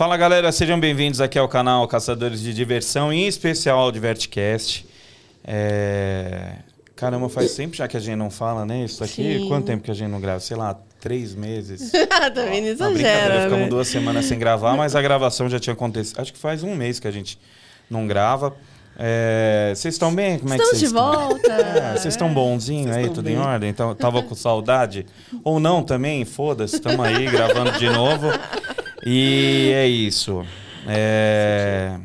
Fala galera, sejam bem-vindos aqui ao canal Caçadores de Diversão, em especial ao Divertcast. É... Caramba, faz tempo já que a gente não fala, né? Isso aqui, Sim. quanto tempo que a gente não grava? Sei lá, três meses. Também não exagera, ficamos duas semanas sem gravar, mas a gravação já tinha acontecido. Acho que faz um mês que a gente não grava. É, Vocês estão bem? Como é que Estamos vocês de estão? volta. É, Vocês estão bonzinhos aí, tudo bem. em ordem? Então, tava com saudade? Ou não também? Foda-se, estamos aí gravando de novo. E é isso. É,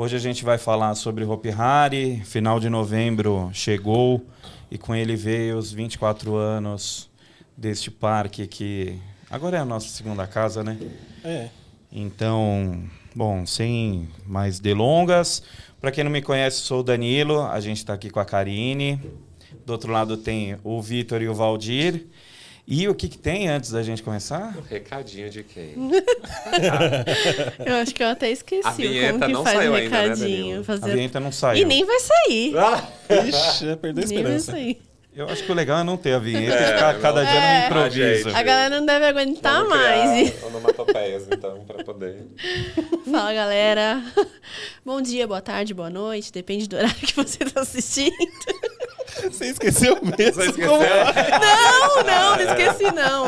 Hoje a gente vai falar sobre Hopi Hari. Final de novembro chegou e com ele veio os 24 anos deste parque que agora é a nossa segunda casa, né? É. Então, bom, sem mais delongas, para quem não me conhece, sou o Danilo, a gente está aqui com a Karine. Do outro lado tem o Vitor e o Valdir. E o que, que tem antes da gente começar? Recadinho de quem? Eu acho que eu até esqueci A vinheta como que não faz saiu o ainda, né, recadinho. Danilo? A fazer... vinheta não saiu. E nem vai sair. Ah! Ixi, perdeu a nem vai esperança. sair. Eu acho que o legal é não ter a vinheta É, e ficar cada dia É. no improviso. Ah, A galera não deve aguentar Vamos mais. onomatopeias, então, pra poder... Fala, galera. Bom dia, boa tarde, boa noite. Depende do horário que você tá assistindo. Você esqueceu mesmo. Você esqueceu? Como é? Não, não, não esqueci não.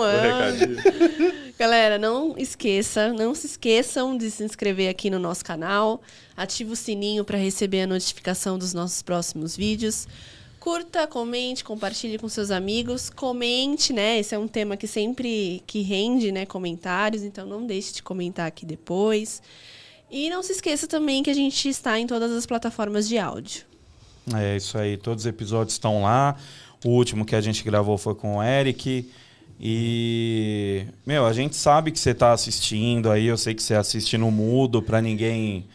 Galera, não esqueça, não se esqueçam de se inscrever aqui no nosso canal. Ative o sininho para receber a notificação dos nossos próximos vídeos. Curta, comente, compartilhe com seus amigos. Comente, né? Esse é um tema que sempre que rende, né, comentários, então não deixe de comentar aqui depois. E não se esqueça também que a gente está em todas as plataformas de áudio. É isso aí, todos os episódios estão lá. O último que a gente gravou foi com o Eric. E, meu, a gente sabe que você está assistindo aí, eu sei que você assiste no mudo para ninguém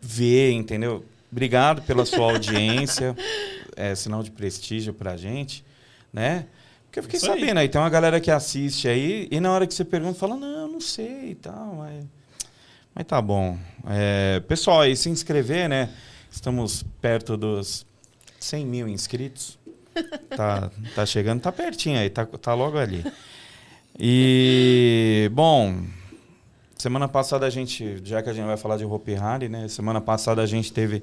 ver, entendeu? Obrigado pela sua audiência. É sinal de prestígio pra gente, né? Porque eu fiquei Isso aí. sabendo aí, tem uma galera que assiste aí e na hora que você pergunta, fala, não, eu não sei e tal, mas, mas tá bom. É, pessoal, aí se inscrever, né? Estamos perto dos 100 mil inscritos. Tá, tá chegando, tá pertinho aí, tá, tá logo ali. E, bom, semana passada a gente, já que a gente vai falar de Hopi Hari, né? Semana passada a gente teve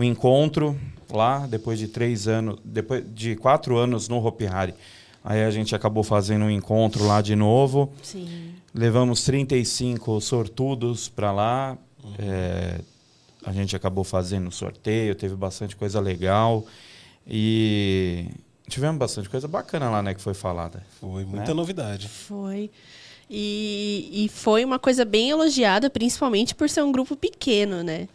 um encontro lá, depois de três anos, depois de quatro anos no Hopi Hari. Aí a gente acabou fazendo um encontro lá de novo. Sim. Levamos 35 sortudos para lá. É, a gente acabou fazendo sorteio, teve bastante coisa legal. E tivemos bastante coisa bacana lá, né, que foi falada. Foi muita Né? novidade. Foi. E, e foi uma coisa bem elogiada, principalmente por ser um grupo pequeno, né?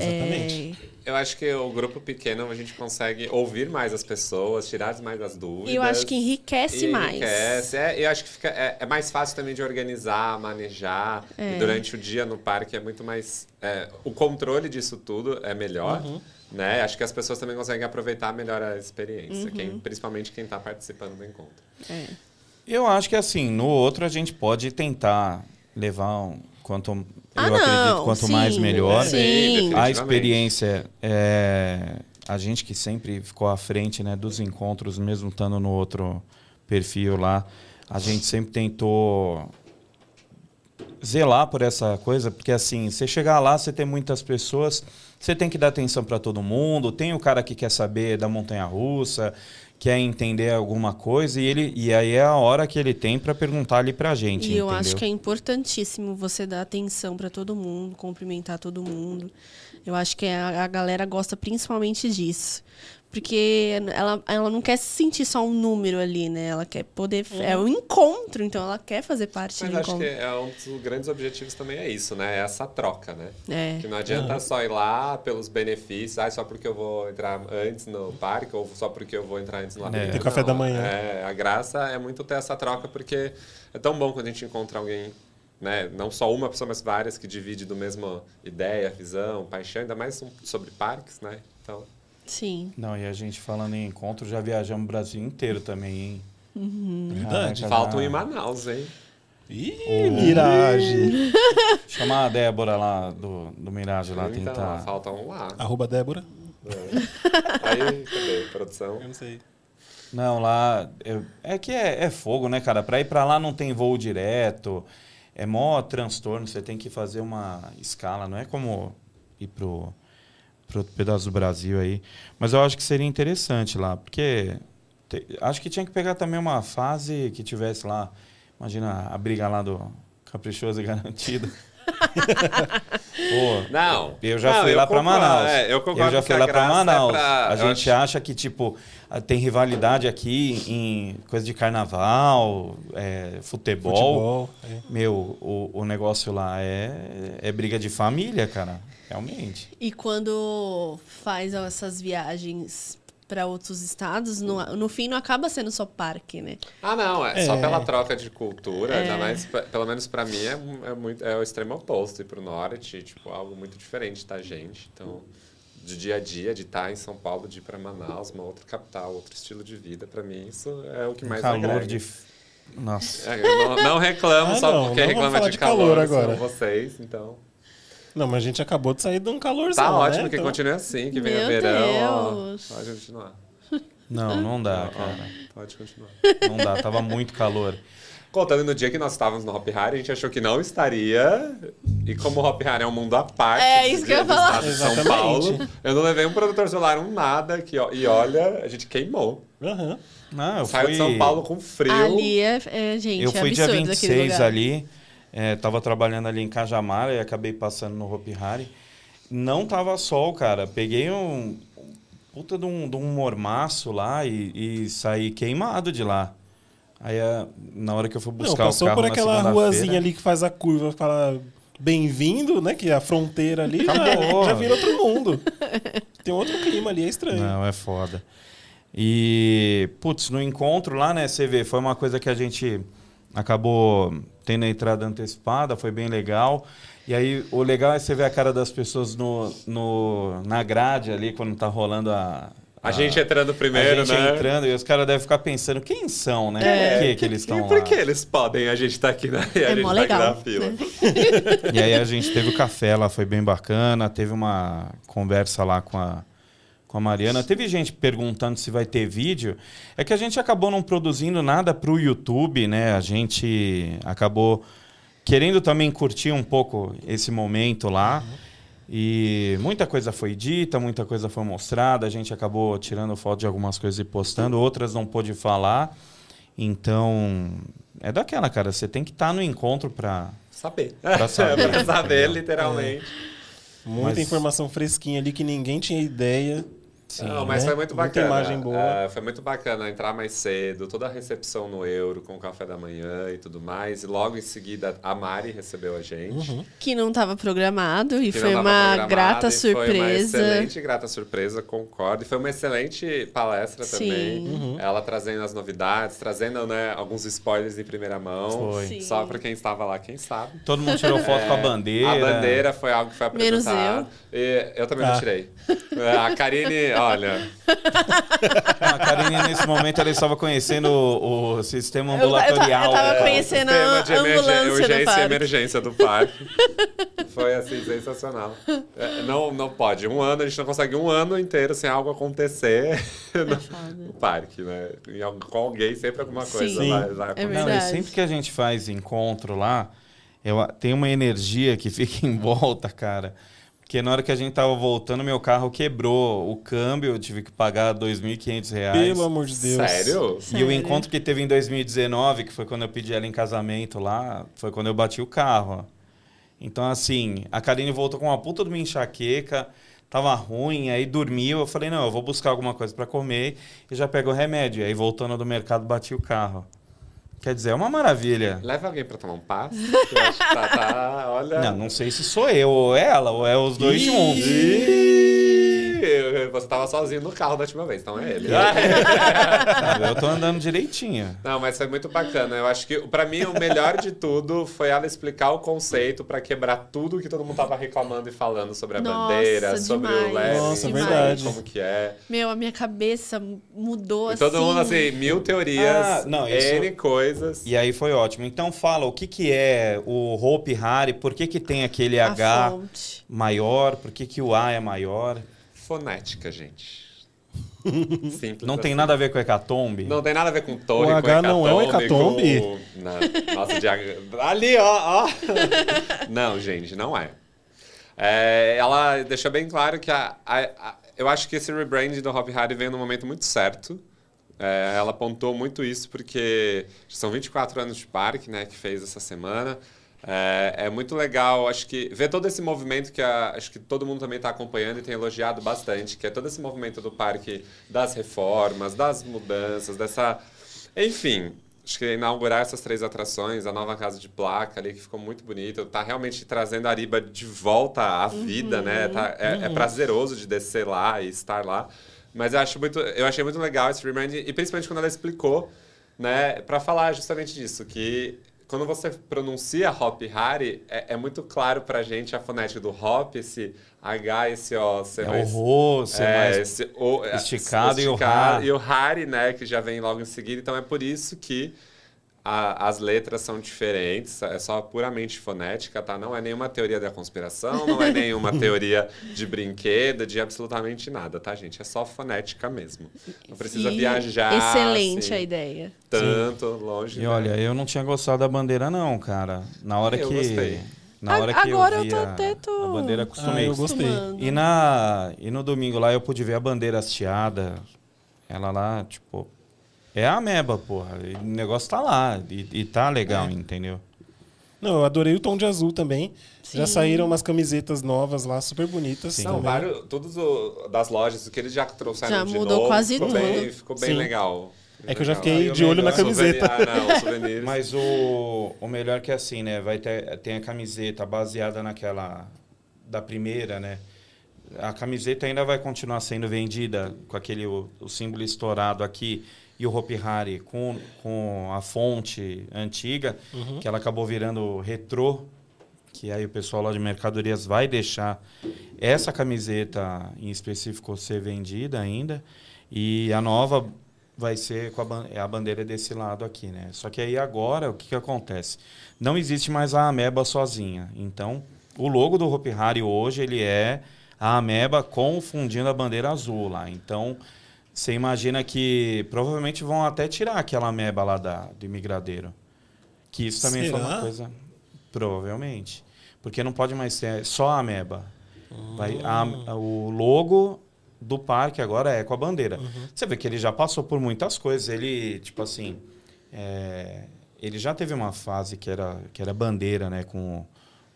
Exatamente. É, Eu acho que o grupo pequeno a gente consegue ouvir mais as pessoas, tirar mais as dúvidas. E eu acho que enriquece mais. Enriquece. É, eu acho que fica, é, é mais fácil também de organizar, manejar. É. E durante o dia no parque é muito mais. é, o controle disso tudo é melhor. Uhum. Né? Acho que as pessoas também conseguem aproveitar melhor a experiência, Uhum. quem- principalmente quem está participando do encontro. é. Eu acho que assim, no outro a gente pode tentar levar um, quanto Ah, eu acredito não, quanto sim, mais melhor. sim. A experiência é a gente que sempre ficou à frente, né, dos encontros, mesmo estando no outro perfil lá, a gente sempre tentou zelar por essa coisa, porque assim, você chegar lá, você tem muitas pessoas, você tem que dar atenção para todo mundo, tem o cara que quer saber da montanha russa, quer entender alguma coisa e ele e aí é a hora que ele tem para perguntar ali pra gente, E eu entendeu? acho que é importantíssimo você dar atenção para todo mundo, cumprimentar todo mundo. Eu acho que a, a galera gosta principalmente disso. Porque ela, ela não quer se sentir só um número ali, né? Ela quer poder. É um encontro, então ela quer fazer parte Mas do acho encontro. que é um dos grandes objetivos também é isso, né? É essa troca, né? É. Que não adianta só ir lá pelos benefícios, ah, só porque eu vou entrar antes no parque ou só porque eu vou entrar antes no labirinto. Tem café da manhã. É, a graça é muito ter essa troca, porque é tão bom quando a gente encontra alguém, né? Não só uma pessoa, mas várias que divide do mesmo ideia, visão, paixão, ainda mais sobre parques, né? Então, Sim. Não, e a gente falando em encontro, já viajamos o Brasil inteiro também, hein? Verdade. Caraca, faltam em Manaus, hein? Ih, Ô. Mirage. Chamar a Débora lá do, do Mirage lá, então, tentar. faltam lá. Arroba Débora. É. Aí, cadê? Produção. Eu não sei. Não, lá. eu- é que é, é fogo, né, cara? Pra ir pra lá não tem voo direto. é mó transtorno, você tem que fazer uma escala, não é como ir pro, pro outro pedaço do Brasil aí. Mas eu acho que seria interessante lá, porque te- acho que tinha que pegar também uma fase que tivesse lá, imagina a briga lá do Caprichoso e Garantido. Pô, Não. eu já Não, fui eu lá pra concordo, Manaus. é, eu concordo já fui lá pra graça é Manaus. pra- a eu gente acho- acha que, tipo, ah, tem rivalidade aqui em coisa de carnaval, é, futebol. Futebol. é. Meu, o, o negócio lá é, é briga de família, cara. Realmente. E quando faz essas viagens para outros estados, no, no fim não acaba sendo só parque, né? Ah, não, é, só É. pela troca de cultura, É. mais, pe- pelo menos pra mim, é, é muito, é o extremo oposto ir pro norte, tipo, algo muito diferente da gente. Então, de dia a dia, de estar em São Paulo, de ir pra Manaus, uma outra capital, outro estilo de vida, pra mim, isso é o que mais calor agrega. de. Nossa. É, eu não, não reclamo Ah, só não, porque não reclama de de calor, calor são agora. vocês, então... Não, mas a gente acabou de sair de um calorzão, Tá né? ótimo que Então- continue assim, que venha Meu verão. Deus. Ó, pode continuar. Não, não dá, Ó, cara. Pode continuar. Não dá. Tava muito calor. Contando no dia que nós estávamos no Hop Hari, a gente achou que não estaria. E como o Hop Hari é um mundo à parte É, isso que eu ia falar. de São Exatamente. Paulo, eu não levei um produtor solar, um nada. Que, ó, e olha, a gente queimou. Aham. Não, eu Saiu fui. de São Paulo com frio. Ali é, é, gente, Eu é fui dia absurdo aquele 26 lugar. Ali, é, tava trabalhando ali em Cajamara e acabei passando no Hopi Hari. Não tava sol, cara. Peguei um um puta de um, de um mormaço lá e, e saí queimado de lá. Aí a- na hora que eu fui Não, buscar o passou carro por aquela ruazinha ali que faz a curva, fala bem-vindo, né? Que é a fronteira ali já, Acabou. já vira outro mundo. Tem outro clima ali, é estranho. Não, é foda. E, putz, no encontro lá, né, você vê, foi uma coisa que a gente acabou tendo a entrada antecipada, foi bem legal. E aí, o legal é você ver a cara das pessoas no, no, na grade ali, quando tá rolando a... A gente entrando primeiro, a gente né? entrando, e os caras devem ficar pensando, quem são, né? É. Por que, que eles estão E lá? por que eles podem? A gente tá aqui na, e a É gente tá aqui legal, na fila. né? E aí a gente teve o café lá, foi bem bacana. Teve uma conversa lá com a, com a Mariana. Teve gente perguntando se vai ter vídeo. É que a gente acabou não produzindo nada para o YouTube, né? A gente acabou querendo também curtir um pouco esse momento lá. E muita coisa foi dita, muita coisa foi mostrada. A gente acabou tirando foto de algumas coisas e postando, outras não pôde falar. Então, é daquela, cara. Você tem que estar no encontro para Saber. Pra saber, pra saber, literalmente. Muita Mas- informação fresquinha ali que ninguém tinha ideia. Sim, Não, mas né? foi muito Muita bacana. imagem boa. Ah, foi muito bacana entrar mais cedo, toda a recepção no Euro, com o café da manhã e tudo mais. E logo em seguida a Mari recebeu a gente. Uhum. Que não estava programado e que foi não uma grata e Foi uma surpresa. excelente grata surpresa, concordo. E foi uma excelente palestra Sim. também. Uhum. Ela trazendo as novidades, trazendo né, alguns spoilers em primeira mão. Foi. Sim. Só pra quem estava lá, quem sabe. Todo mundo tirou foto com a bandeira. É, A bandeira foi algo que foi Menos apresentado. E eu também não Ah. tirei. É, A Karine, olha, A Karine, nesse momento, ela estava conhecendo o, o sistema Eu- eu ambulatorial. eu tava conhecendo a sistema de emergên- ambulância urgência e parque. emergência do parque. Foi assim, sensacional. É, não, não pode. Um ano, a gente não consegue um ano inteiro sem algo acontecer no, foda. no parque, né? Em al- com alguém, sempre alguma coisa Sim. vai, vai É. Não, e verdade. sempre que a gente faz encontro lá, eu, tem uma energia que fica em volta, cara. Porque na hora que a gente tava voltando, meu carro quebrou o câmbio, eu tive que pagar 2.500 reais. Pelo amor de Deus. Sério? E Sério? o encontro que teve em 2019, que foi quando eu pedi ela em casamento lá, foi quando eu bati o carro. ó. Então, assim, a Karine voltou com uma puta de uma enxaqueca, tava ruim, aí dormiu. Eu falei, não, eu vou buscar alguma coisa para comer e já pego o remédio. Aí, voltando do mercado, bati o carro. Quer dizer, é uma maravilha. Leva alguém pra tomar um passo. tá, tá, olha. Não, não sei se sou eu ou ela, ou é os dois Ih! juntos. Ih, Você tava sozinho no carro da última vez, então é ele. Sabe? Eu tô andando direitinho. Não, mas foi muito bacana. Eu acho que, pra mim, o melhor de tudo foi ela explicar o conceito pra quebrar tudo que todo mundo tava reclamando e falando sobre a Nossa, bandeira, sobre o demais, leve, Nossa, demais. verdade. como que é. Meu, a minha cabeça mudou E assim. todo mundo, assim, mil teorias, Ah, não, isso- N coisas. E aí foi ótimo. Então fala o que, que é o Hope Hari, por que, que tem aquele a H fonte. maior, por que, que o A é maior. Fonética, gente. Simples Não tem assim. nada a ver com hecatombe? Não tem nada a ver com torre, O com H não é um hecatombe, com- Não. Nossa, de ali, ó, ó. Não, gente, não é. É, Ela deixou bem claro que a, a- a- eu acho que esse rebrand do Hop Harry veio num momento muito certo. É, ela apontou muito isso porque são 24 anos de parque, né, que fez essa semana. É, é muito legal, acho que ver todo esse movimento que a- acho que todo mundo também está acompanhando e tem elogiado bastante, que é todo esse movimento do parque das reformas, das mudanças, dessa, enfim, acho que inaugurar essas três atrações, a nova casa de placa ali que ficou muito bonita, tá realmente trazendo a Ariba de volta à vida, né? Tá, é, é prazeroso de descer lá e estar lá. Mas eu acho muito, eu achei muito legal esse rebrand e principalmente quando ela explicou, né, para falar justamente disso, que quando você pronuncia Hop Hari, é, é muito claro pra gente a fonética do Hop, esse H, esse O, ser É mais- o Rô, ser é, mais esse o, é, esticado e o esticado, Hari. E o Hari, né, que já vem logo em seguida. Então é por isso que a- as letras são diferentes, é só puramente fonética, tá? Não é nenhuma teoria da conspiração, não é nenhuma teoria de brinquedo, de absolutamente nada, tá, gente? É só fonética mesmo. Não precisa E viajar. Excelente assim, a ideia. Tanto, longe. E né? olha, eu não tinha gostado da bandeira não, cara. Na hora Eu que gostei. na hora que Agora eu eu vi tô a, até tô- a bandeira Ah, acostumei. eu gostei. E na e no domingo lá eu pude ver a bandeira hasteada. Ela lá, tipo, é a ameba, porra. O negócio tá lá e, e tá legal, É. entendeu? Não, eu adorei o tom de azul também. Já Sim. saíram umas camisetas novas lá, super bonitas. Sim. Não, também. vários, todos o, das lojas, o que eles já trouxeram Já de mudou novo, quase ficou tudo. Bem, ficou bem Sim. legal. É que eu já fiquei Ah, de olho na camiseta. Souvenir- Ah, não. Mas o, o melhor que é assim, né? Vai ter tem a camiseta baseada naquela da primeira, né? A camiseta ainda vai continuar sendo vendida com aquele o, o símbolo estourado aqui e o Hopi Hari com, com a fonte antiga, que ela acabou virando retrô, que aí o pessoal lá de mercadorias vai deixar essa camiseta em específico ser vendida ainda e a nova vai ser com a, é a bandeira desse lado aqui, né? Só que aí agora o que, que acontece? Não existe mais a ameba sozinha. Então, o logo do Hopi Hari hoje ele é a ameba confundindo a bandeira azul lá. Então, você imagina que provavelmente vão até tirar aquela ameba lá da, do imigradeiro. Que isso também foi uma Será? coisa. Provavelmente. Porque não pode mais ser só a ameba. Vai, a- o logo do parque agora é com a bandeira. Você vê que ele já passou por muitas coisas. Ele, tipo assim. é, ele já teve uma fase que era, que era bandeira, né? Com,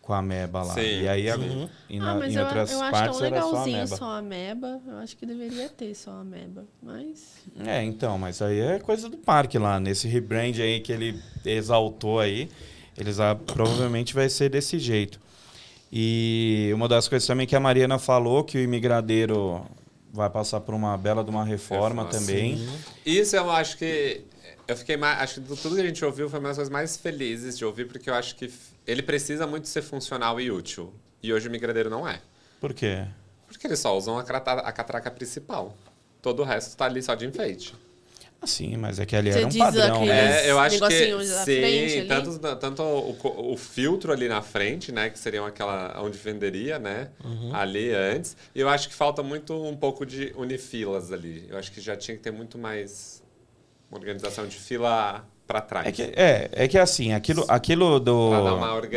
com a ameba lá. Sim, e aí, a- sim. e ah, na- mas em eu, outras eu acho partes tão era só a legalzinho ameba. só a ameba. Eu acho que deveria ter só a ameba. Mas. É, então, mas aí é coisa do parque lá. Nesse rebrand aí que ele exaltou aí, eles ah, provavelmente vai ser desse jeito. E uma das coisas também que a Mariana falou, que o imigradeiro vai passar por uma bela de uma reforma Reforma, também. Isso eu acho que. Eu fiquei mais. Acho que de tudo que a gente ouviu foi uma das coisas mais felizes de ouvir, porque eu acho que ele precisa muito ser funcional e útil. E hoje o migradeiro não é. Por quê? Porque eles só usam a, crata- a catraca principal. Todo o resto tá ali só de enfeite. Assim, mas é que ali Você era um padrão, né? É, eu acho que sim, tanto, tanto o, o filtro ali na frente, né, que seriam aquela onde venderia, né, Uhum. ali antes. E eu acho que falta muito um pouco de unifilas ali. Eu acho que já tinha que ter muito mais uma organização de fila para trás. É que, é, é que assim, aquilo, aquilo do,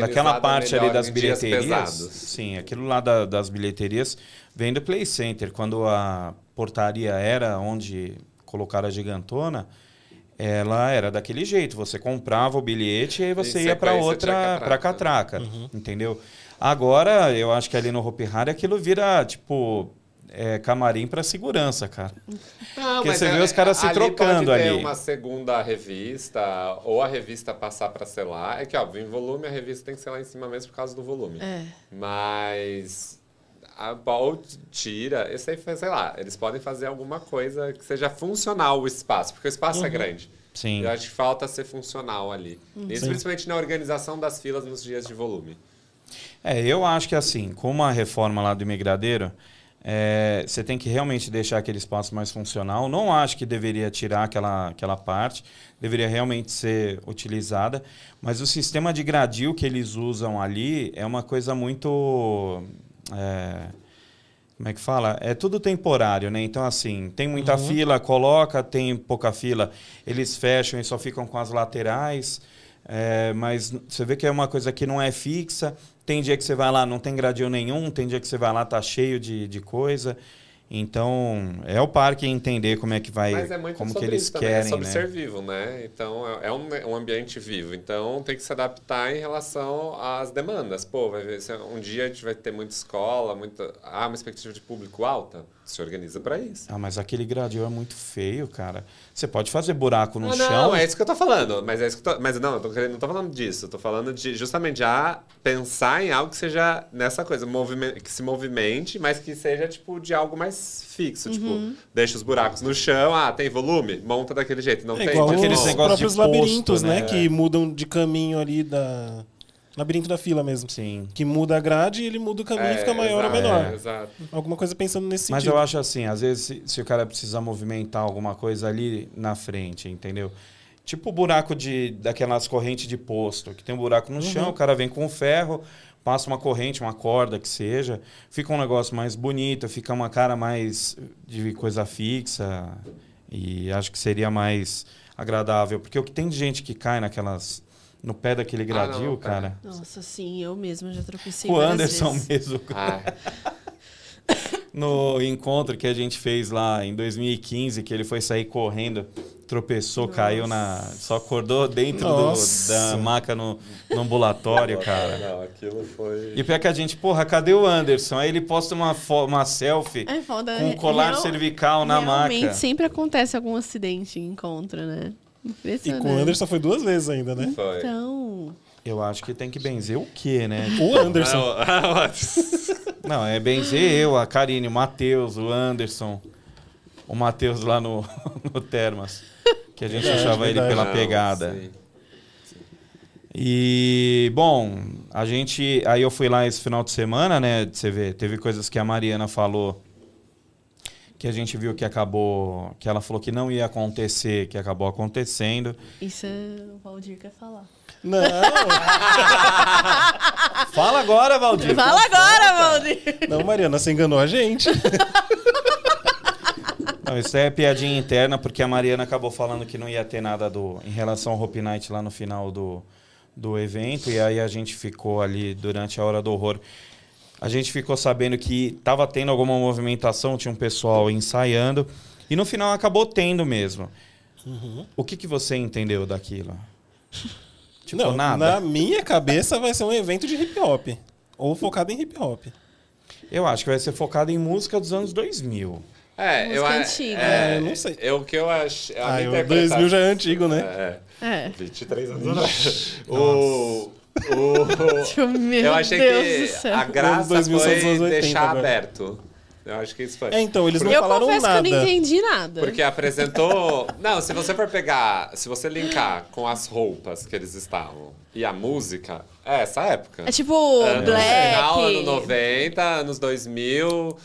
daquela parte ali das bilheterias. Sim, aquilo lá da- das bilheterias vem do Play Center. Quando a portaria era onde colocaram a gigantona, ela era daquele jeito. Você comprava o bilhete e aí você Em ia para outra, para catraca. catraca. Entendeu? Agora, eu acho que ali no Hopi Hari aquilo vira, tipo, é, camarim para segurança, cara. Não, Porque mas você é- vê os caras se ali trocando pode ter ali. uma segunda revista, ou a revista passar para selar. É que, óbvio, em volume a revista tem que ser lá em cima mesmo por causa do volume. É. Mas a Ball tira, esse aí foi, sei lá, eles podem fazer alguma coisa que seja funcional o espaço, porque o espaço é grande. Sim. Eu acho que falta ser funcional ali. Isso Sim. principalmente na organização das filas nos dias de volume. É, eu acho que assim, com a reforma lá do imigradeiro, é, você tem que realmente deixar aquele espaço mais funcional. Não acho que deveria tirar aquela, aquela parte, deveria realmente ser utilizada. Mas o sistema de gradil que eles usam ali é uma coisa muito. é, como é que fala? É tudo temporário, né? Então, assim, tem muita Uhum. fila, coloca, tem pouca fila, eles fecham e só ficam com as laterais. É, mas você vê que é uma coisa que não é fixa. Tem dia que você vai lá, não tem gradil nenhum, tem dia que você vai lá, tá cheio de, de coisa. Então, é o parque entender como é que vai, Mas é muito como que sobre eles isso também, é querem, sobre né? ser vivo, né? Então é- é um, um ambiente vivo. Então tem que se adaptar em relação às demandas. Pô, vai ver se um dia a gente vai ter muita escola, muita. Ah, uma expectativa de público alta. Se organiza para isso. Ah, mas aquele gradil é muito feio, cara. Você pode fazer buraco no Ah, chão. não, é isso que eu tô falando. Mas é isso que eu tô, Mas não, eu tô querendo, não tô falando disso. Eu tô falando de justamente já pensar em algo que seja nessa coisa, que se movimente, mas que seja, tipo, de algo mais fixo. Tipo, deixa os buracos no chão, ah, tem volume? Monta daquele jeito. Não É tem. igual tipo, aqueles os negócios de próprios posto, labirintos, né? né? Que mudam de caminho ali da... Labirinto da fila mesmo. Sim. Que muda a grade e ele muda o caminho e é, fica maior ou exato, menor. é, exato. Alguma coisa pensando nesse Mas sentido. eu acho assim, às vezes, se, se o cara precisa movimentar alguma coisa ali na frente, entendeu? Tipo o buraco de, daquelas correntes de posto, que tem um buraco no chão, o cara vem com o ferro, passa uma corrente, uma corda que seja, fica um negócio mais bonito, fica uma cara mais de coisa fixa, e acho que seria mais agradável. Porque o que tem de gente que cai naquelas. No pé daquele Ah, gradil, não, cara. Nossa, sim, eu mesma já tropecei O Anderson vezes. mesmo. Ah, no encontro que a gente fez lá em 2015, que ele foi sair correndo, tropeçou, Nossa. caiu na. Só acordou dentro do- da maca no, no ambulatório, cara. Não, aquilo foi. E pior que a gente, porra, cadê o Anderson? Aí ele posta uma, uma selfie É foda. com um colar real- cervical na Realmente maca. sempre acontece algum acidente em encontro, né? E com o Anderson foi duas vezes ainda, né? Foi. Então, Eu acho que tem que benzer o quê, né? O Anderson. Não, é benzer eu, a Karine, o Matheus, o Anderson. O Matheus lá no, no Termas. Que a gente Verdade, achava ele verdade. pela Não, pegada. E, bom, a gente. Aí eu fui lá esse final de semana, né? Você vê, teve coisas que a Mariana falou que a gente viu que acabou. Que ela falou que não ia acontecer, que acabou acontecendo. isso é o Valdir quer falar. Não, Fala agora, Valdir. Fala agora, Valdir! não, Mariana, você enganou a gente. Não, isso é piadinha interna, porque a Mariana acabou falando que não ia ter nada do, em relação ao Hope Night lá no final do, do evento, e aí a gente ficou ali durante a hora do horror. A gente ficou sabendo que estava tendo alguma movimentação, tinha um pessoal ensaiando, e no final acabou tendo mesmo. O que, que você entendeu daquilo? Tipo, não, nada. na minha cabeça vai ser um evento de hip hop. Ou focado em hip hop. Eu acho que vai ser focado em música dos anos 2000. É, Música eu antiga. É, É, eu não sei. Eu, o que eu acho. a Ah, minha o interpretação- 2000 já é antigo, né? É, É. 23 anos atrás. O. o Tipo, meu eu achei Deus que do céu. a graça 2000 são os foi anos 80 deixar agora. aberto. Eu acho que isso foi. É, então, eles não Eu falaram confesso nada. que eu não entendi nada. Porque apresentou. Não, se você for pegar. Se você linkar com as roupas que eles estavam e a música, é essa época. É tipo Anos- Black. Final, ano 90, anos 2000,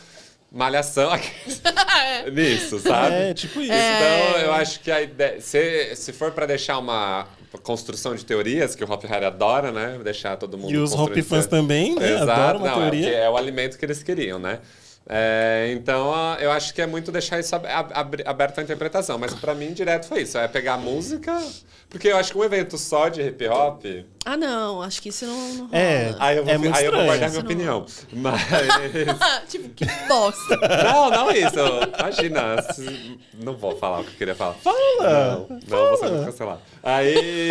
malhação. Nisso, sabe? É, tipo isso. Então, eu acho que a ideia. Se, se for pra deixar uma construção de teorias, que o Hop Harry adora, né? Deixar todo mundo. E os hop fãs também, né? Exato, Adoram uma não, é, teoria. porque é o alimento que eles queriam, né? É, então, eu acho que é muito deixar isso ab- ab- aberto à interpretação. Mas pra mim, direto foi isso. É pegar a música. Porque eu acho que um evento só de hip hop. Ah, não, acho que isso não, não rola. É. Aí eu vou, É muito aí eu vou guardar minha opinião. Mas. tipo, que bosta. Não, não é isso. Imagina. Não vou falar o que eu queria falar. Fala! Não, não vou ser cancelado. Aí.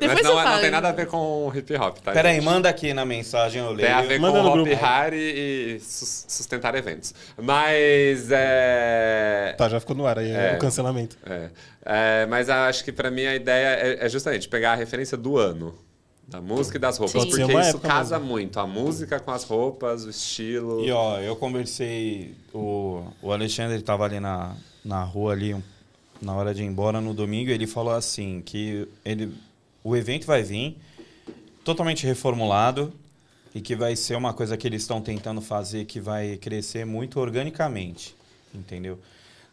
Mas não, você é- não fala. tem nada a ver com hip hop, tá? Peraí, gente? manda aqui na mensagem, eu leio. Tem a ver Manda com Hop. Harry e sus- sustentar eventos. Mas é. Tá, já ficou no ar aí É. o cancelamento. É. É, mas acho que pra mim a ideia é, é justamente pegar a referência do ano. Da música e das roupas. Sim. Porque isso casa mesmo. muito. A música com as roupas, o estilo. E ó, eu conversei, o, o Alexandre estava ali na, na rua ali, na hora de ir embora no domingo, e ele falou assim, que ele, o evento vai vir totalmente reformulado e que vai ser uma coisa que eles estão tentando fazer que vai crescer muito organicamente, entendeu?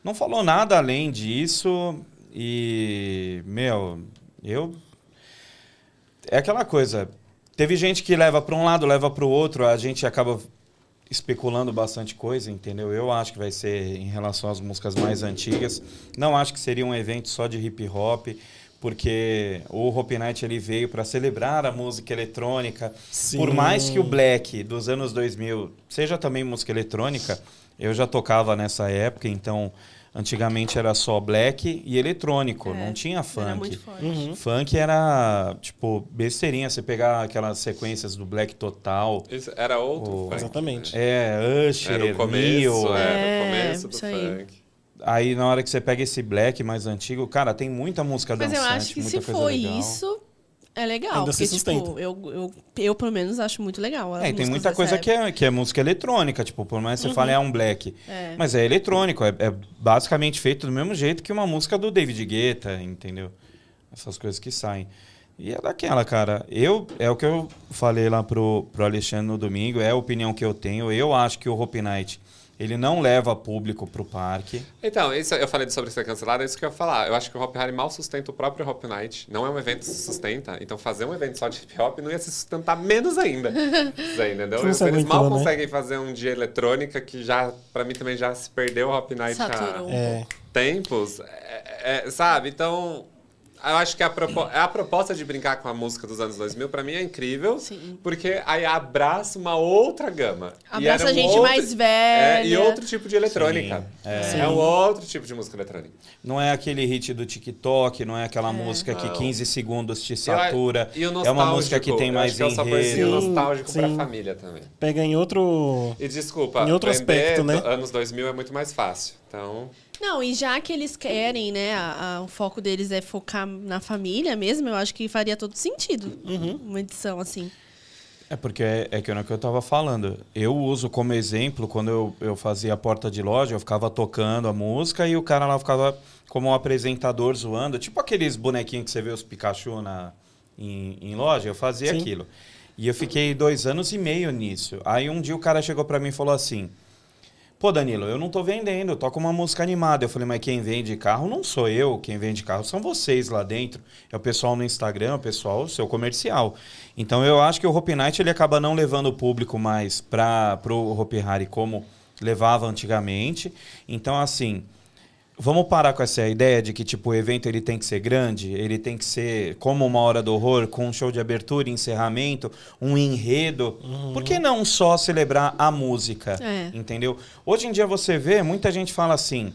Não falou nada além disso e, meu, eu é aquela coisa. Teve gente que leva para um lado, leva para o outro, a gente acaba especulando bastante coisa, entendeu? Eu acho que vai ser em relação às músicas mais antigas. Não acho que seria um evento só de hip hop, porque o Hope Night ele veio para celebrar a música eletrônica. Sim. Por mais que o Black dos anos 2000 seja também música eletrônica, eu já tocava nessa época, então antigamente era só black e eletrônico, É, não tinha funk. Era muito forte. Uhum. Funk era, tipo, besteirinha. Você pegar aquelas sequências do Black Total. Isso era outro O- funk. Exatamente. É, Usher, Era o começo, Neil. era É, o começo do funk. Aí na hora que você pega esse Black mais antigo, cara, tem muita música Mas eu dançante, acho que se for legal. isso, é legal. Ainda porque, se sustenta. tipo, eu, eu, eu, pelo menos, acho muito legal. É, e tem muita coisa que é, que é música eletrônica, tipo, por mais que você fale é um black. É. Mas é eletrônico, é, é basicamente feito do mesmo jeito que uma música do David Guetta, entendeu? Essas coisas que saem. E é daquela, cara. Eu, é o que eu falei lá pro, pro Alexandre no domingo, é a opinião que eu tenho. Eu acho que o Hope Night, ele não leva público pro parque. Então, isso, eu falei sobre ser cancelado, é isso que eu ia falar. Eu acho que o Hop Harry mal sustenta o próprio Hop Night. Não é um evento que se sustenta. Então, fazer um evento só de hip hop não ia se sustentar menos ainda. Isso aí, entendeu? Eles mal né? conseguem fazer um dia eletrônica que já, pra mim, também já se perdeu o Hop Night Saturou. há É. tempos. É- é- sabe? Então. Eu acho que a, propo- a proposta de brincar com a música dos anos 2000, pra mim, é incrível. Sim. Porque aí abraça uma outra gama. E Abraça era um gente outro- mais velha. É, e outro tipo de eletrônica. Sim, é. É um outro tipo de música eletrônica. Não é aquele hit do TikTok, não é aquela música que Não. 15 segundos te satura. E o é uma música que nostálgico, tem mais acho que é o saborzinho enredo. Sim, nostálgico pra família também. Pega em outro. E desculpa, Em outro aspecto, né? anos 2000 é muito mais fácil. Então, Não, e já que eles querem, né, a- a- o foco deles é focar na família mesmo, eu acho que faria todo sentido Uhum. uma edição assim. É porque é, é que é o que eu tava falando. Eu uso como exemplo, quando eu, eu fazia a porta de loja, eu ficava tocando a música e o cara lá ficava como um apresentador zoando. Tipo aqueles bonequinhos que você vê os Pikachu na, em, em loja, eu fazia Sim. aquilo. E eu fiquei dois anos e meio nisso. Aí um dia o cara chegou pra mim e falou assim: Pô, Danilo, eu não tô vendendo, eu toco uma música animada. Eu falei, mas quem vende carro não sou eu, quem vende carro são vocês lá dentro. É o pessoal no Instagram, é o pessoal, o seu comercial. Então eu acho que o Hope Night ele acaba não levando o público mais para o Hope Hari como levava antigamente. Então, assim, vamos parar com essa ideia de que tipo, o evento ele tem que ser grande, ele tem que ser como uma hora do horror, com um show de abertura, encerramento, um enredo. Por que não só celebrar a música? É. Entendeu? Hoje em dia você vê, muita gente fala assim.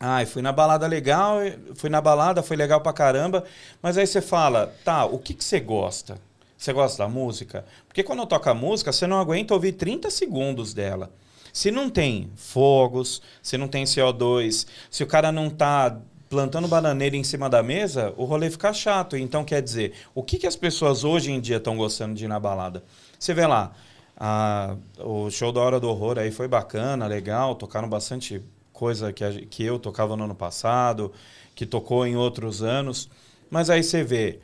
Ai, fui na balada legal, fui na balada, foi legal pra caramba. Mas aí você fala, tá, o que, que você gosta? Você gosta da música? Porque quando toca música, você não aguenta ouvir 30 segundos dela. Se não tem fogos, se não tem CO2, se o cara não tá plantando bananeira em cima da mesa, o rolê fica chato. Então, quer dizer, o que, que as pessoas hoje em dia estão gostando de ir na balada? Você vê lá, a- o show da Hora do Horror aí foi bacana, legal, tocaram bastante coisa que, a que eu tocava no ano passado, que tocou em outros anos. Mas aí você vê,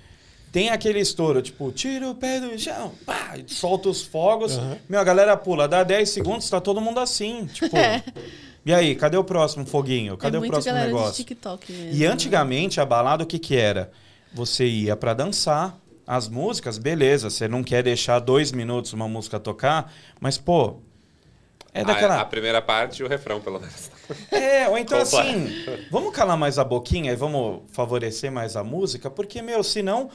tem aquele estouro, tipo, tira o pé do chão, pá, solta os fogos. Uhum. Meu, a galera pula, dá 10 segundos, tá todo mundo assim. Tipo, e aí, cadê o próximo foguinho? Cadê é o próximo negócio? de TikTok mesmo. E antigamente a balada o que que era? Você ia pra dançar. As músicas, beleza, você não quer deixar dois minutos uma música tocar, mas pô, é a, daquela. a primeira parte e o refrão, pelo menos. É, ou então Opa. assim, vamos calar mais a boquinha e vamos favorecer mais a música, porque, meu, senão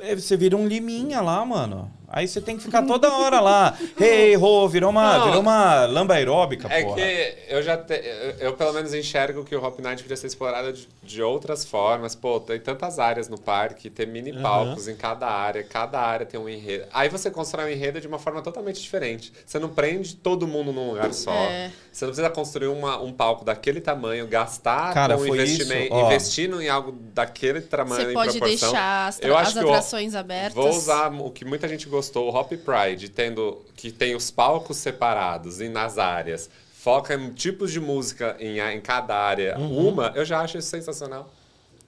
é, você vira um liminha lá, mano. Aí você tem que ficar toda hora lá. Hey, ho, virou uma, Não. virou uma lamba aeróbica, É porra. que eu já te- eu, eu, pelo menos enxergo que o Hop Night podia ser explorado de, de outras formas. Pô, tem tantas áreas no parque, ter mini palcos em cada área, cada área tem um enredo. Aí você constrói um enredo de uma forma totalmente diferente. Você não prende todo mundo num lugar só. É. Você não precisa construir uma- um palco daquele tamanho, gastar Cara, com foi investimento, isso, investindo em algo daquele tamanho Você e pode proporção. deixar as, Eu acho as atrações abertas. Vou usar o que muita gente gostou, o Hop Pride, tendo, que tem os palcos separados e nas áreas, foca em tipos de música em, em cada área, uma, eu já acho isso sensacional.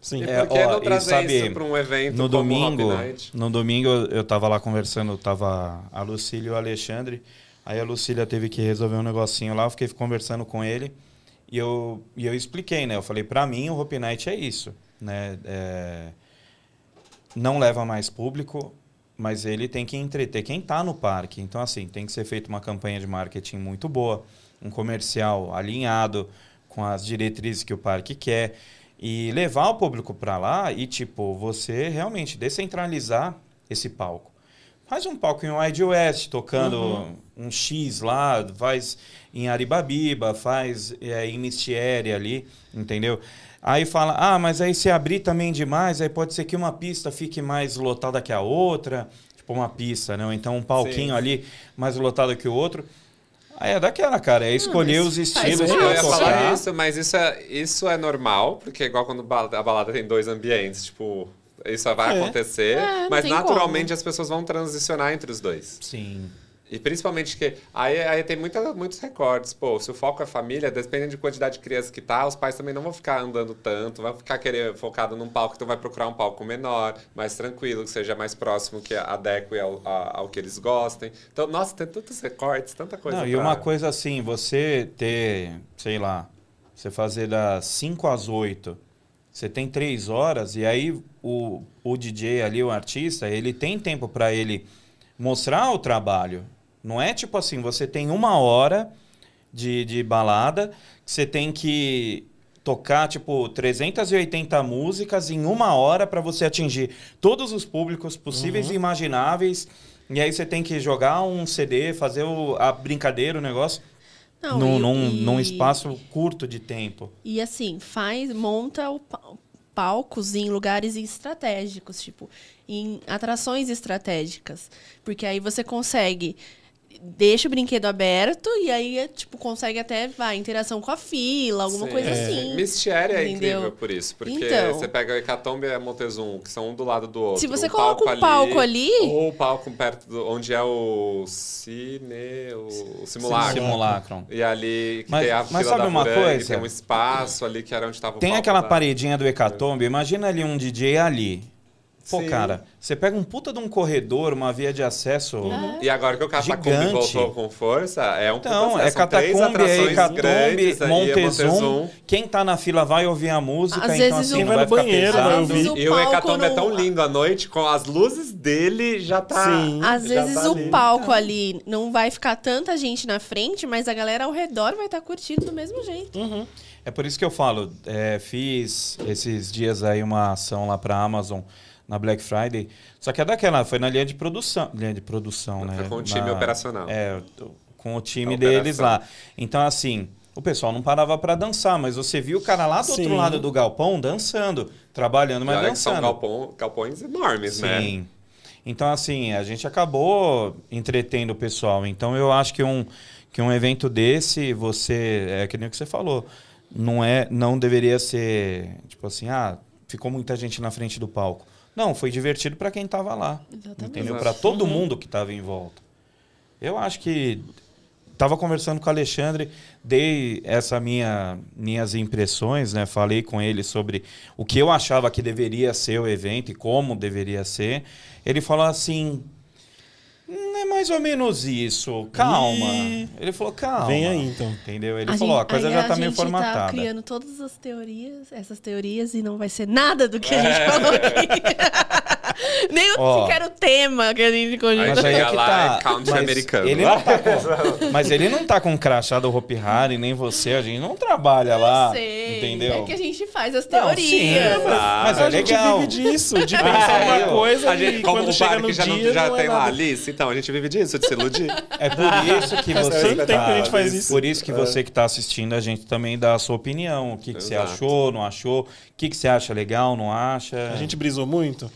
Sim. E É, ó, não trazer sabe, isso para um evento no como domingo, Hop no domingo eu- eu tava lá conversando, tava a Lucília e o Alexandre. Aí a Lucília teve que resolver um negocinho lá, eu fiquei conversando com ele e eu, e eu expliquei, né? Eu falei, pra mim o Hope Night é isso, né? É, não leva mais público, mas ele tem que entreter quem está no parque. Então, assim, tem que ser feita uma campanha de marketing muito boa, um comercial alinhado com as diretrizes que o parque quer e levar o público para lá e, tipo, você realmente descentralizar esse palco. Faz um palco em Wide West, tocando Uhum. um X lá, faz em Aribabiba, faz é, em Mistieri ali, entendeu? Aí fala, ah, mas aí se abrir também demais, aí pode ser que uma pista fique mais lotada que a outra, tipo uma pista, né? Ou então um palquinho Sim. ali mais lotado que o outro. Aí é daquela, cara, é escolher mas os estilos. Eu ia falar isso, mas isso é, isso é normal, porque é igual quando a balada tem dois ambientes, tipo, isso vai É. acontecer, É, não mas naturalmente como. as pessoas vão transicionar entre os dois. Sim. E principalmente que aí, aí tem muita, muitos recordes. Pô, se o foco é família, dependendo de quantidade de crianças que tá, os pais também não vão ficar andando tanto, vão ficar querer focado num palco, então vai procurar um palco menor, mais tranquilo, que seja mais próximo, que adeque ao, a- ao que eles gostem. Então, nossa, tem tantos recortes, tanta coisa. Não, e pra- uma coisa assim, você ter, sei lá, você fazer das 5 às 8, você tem 3 horas, e aí o, o DJ ali, o artista, ele tem tempo para ele mostrar o trabalho. Não é tipo assim, você tem uma hora de, de balada, que você tem que tocar, tipo, 380 músicas em uma hora para você atingir todos os públicos possíveis e imagináveis. E aí você tem que jogar um CD, fazer o, a brincadeira, o negócio, Não, num, e- num, e- num espaço curto de tempo. E assim, faz, monta o pa- palcos em lugares estratégicos, tipo, em atrações estratégicas. Porque aí você consegue. Deixa o brinquedo aberto e aí, é, tipo, consegue até, vai, interação com a fila, alguma Sim. coisa É. assim. Mistieri é Entendeu? incrível por isso, porque Então. você pega o Hecatombe e a Montezum, que são um do lado do outro. Se você um coloca um palco ali- Ou o palco perto do, onde é o cine, o, o simulacro. Simulacron. E ali que Mas- tem a mas fila sabe da uma coisa? tem um espaço ali que era onde estava o Tem palco aquela da- paredinha do Hecatombe, imagina ali um DJ ali. Pô, Sim. cara, você pega um puta de um corredor, uma via de acesso. E agora que o Catacombe Gigante. voltou com força, é um Então, puta- é Catacombe, é aí é Montezum. Quem tá na fila vai ouvir a música, Às então vezes assim, o- não Vai no ficar banheiro, pesado. vai ouvir. E o Hecatombe é tão lindo à noite, com as luzes dele já tá... Sim. Às já vezes tá o ali. palco ali não vai ficar tanta gente na frente, mas a galera ao redor vai estar curtindo do mesmo jeito. Uhum. É por isso que eu falo, é, fiz esses dias aí uma ação lá pra Amazon na Black Friday. Só que é daquela, foi na linha de produção, linha de produção, né? Foi com o time Na- operacional. É, com o time A deles operação. lá. Então assim, o pessoal não parava pra dançar, mas você viu o cara lá do Sim. outro lado do galpão dançando, trabalhando, mas que são dançando. galpão, galpões enormes, né? Sim. Então, assim, a gente acabou entretendo o pessoal. Então, eu acho que um, que um evento desse, você. É que nem o que você falou. Não, é, não deveria ser, tipo assim, ah, ficou muita gente na frente do palco. Não, foi divertido para quem estava lá. Exatamente. Entendeu? Para todo Uhum. mundo que estava em volta. Eu acho que estava conversando com o Alexandre, dei essa minha minhas impressões, né? Falei com ele sobre o que eu achava que deveria ser o evento e como deveria ser. Ele falou assim: "Hum, é mais ou menos isso. Calma. Ih. Ele falou: calma. Vem aí, então. Entendeu? Ele A falou: gente- a coisa já tá a meio gente tá formatada. criando todas as teorias, essas teorias, e não vai ser nada do que a É. gente falou aqui. Nem o, Ó. sequer o tema que a gente cogitou. Mas aí é chega que lá, tá. é country Mas americano. Ele não tá com, mas ele não tá com crachá do Hopi Hari, nem você. A gente não trabalha lá. Sei. Entendeu? É que a gente faz as Não, sim, teorias. Ah, mas a é gente legal. vive disso, de pensar uma coisa A gente, e como quando o chega parque no já, não- dia já não tem é lá a nada. Alice, então a gente vive disso, de se iludir. É por isso que Faz você tanto que tempo que a gente tá, faz isso. por isso que você que está assistindo a gente também dá a sua opinião, o que, que você Exato. achou, não achou, o que, que você acha legal, não acha. A gente brisou muito.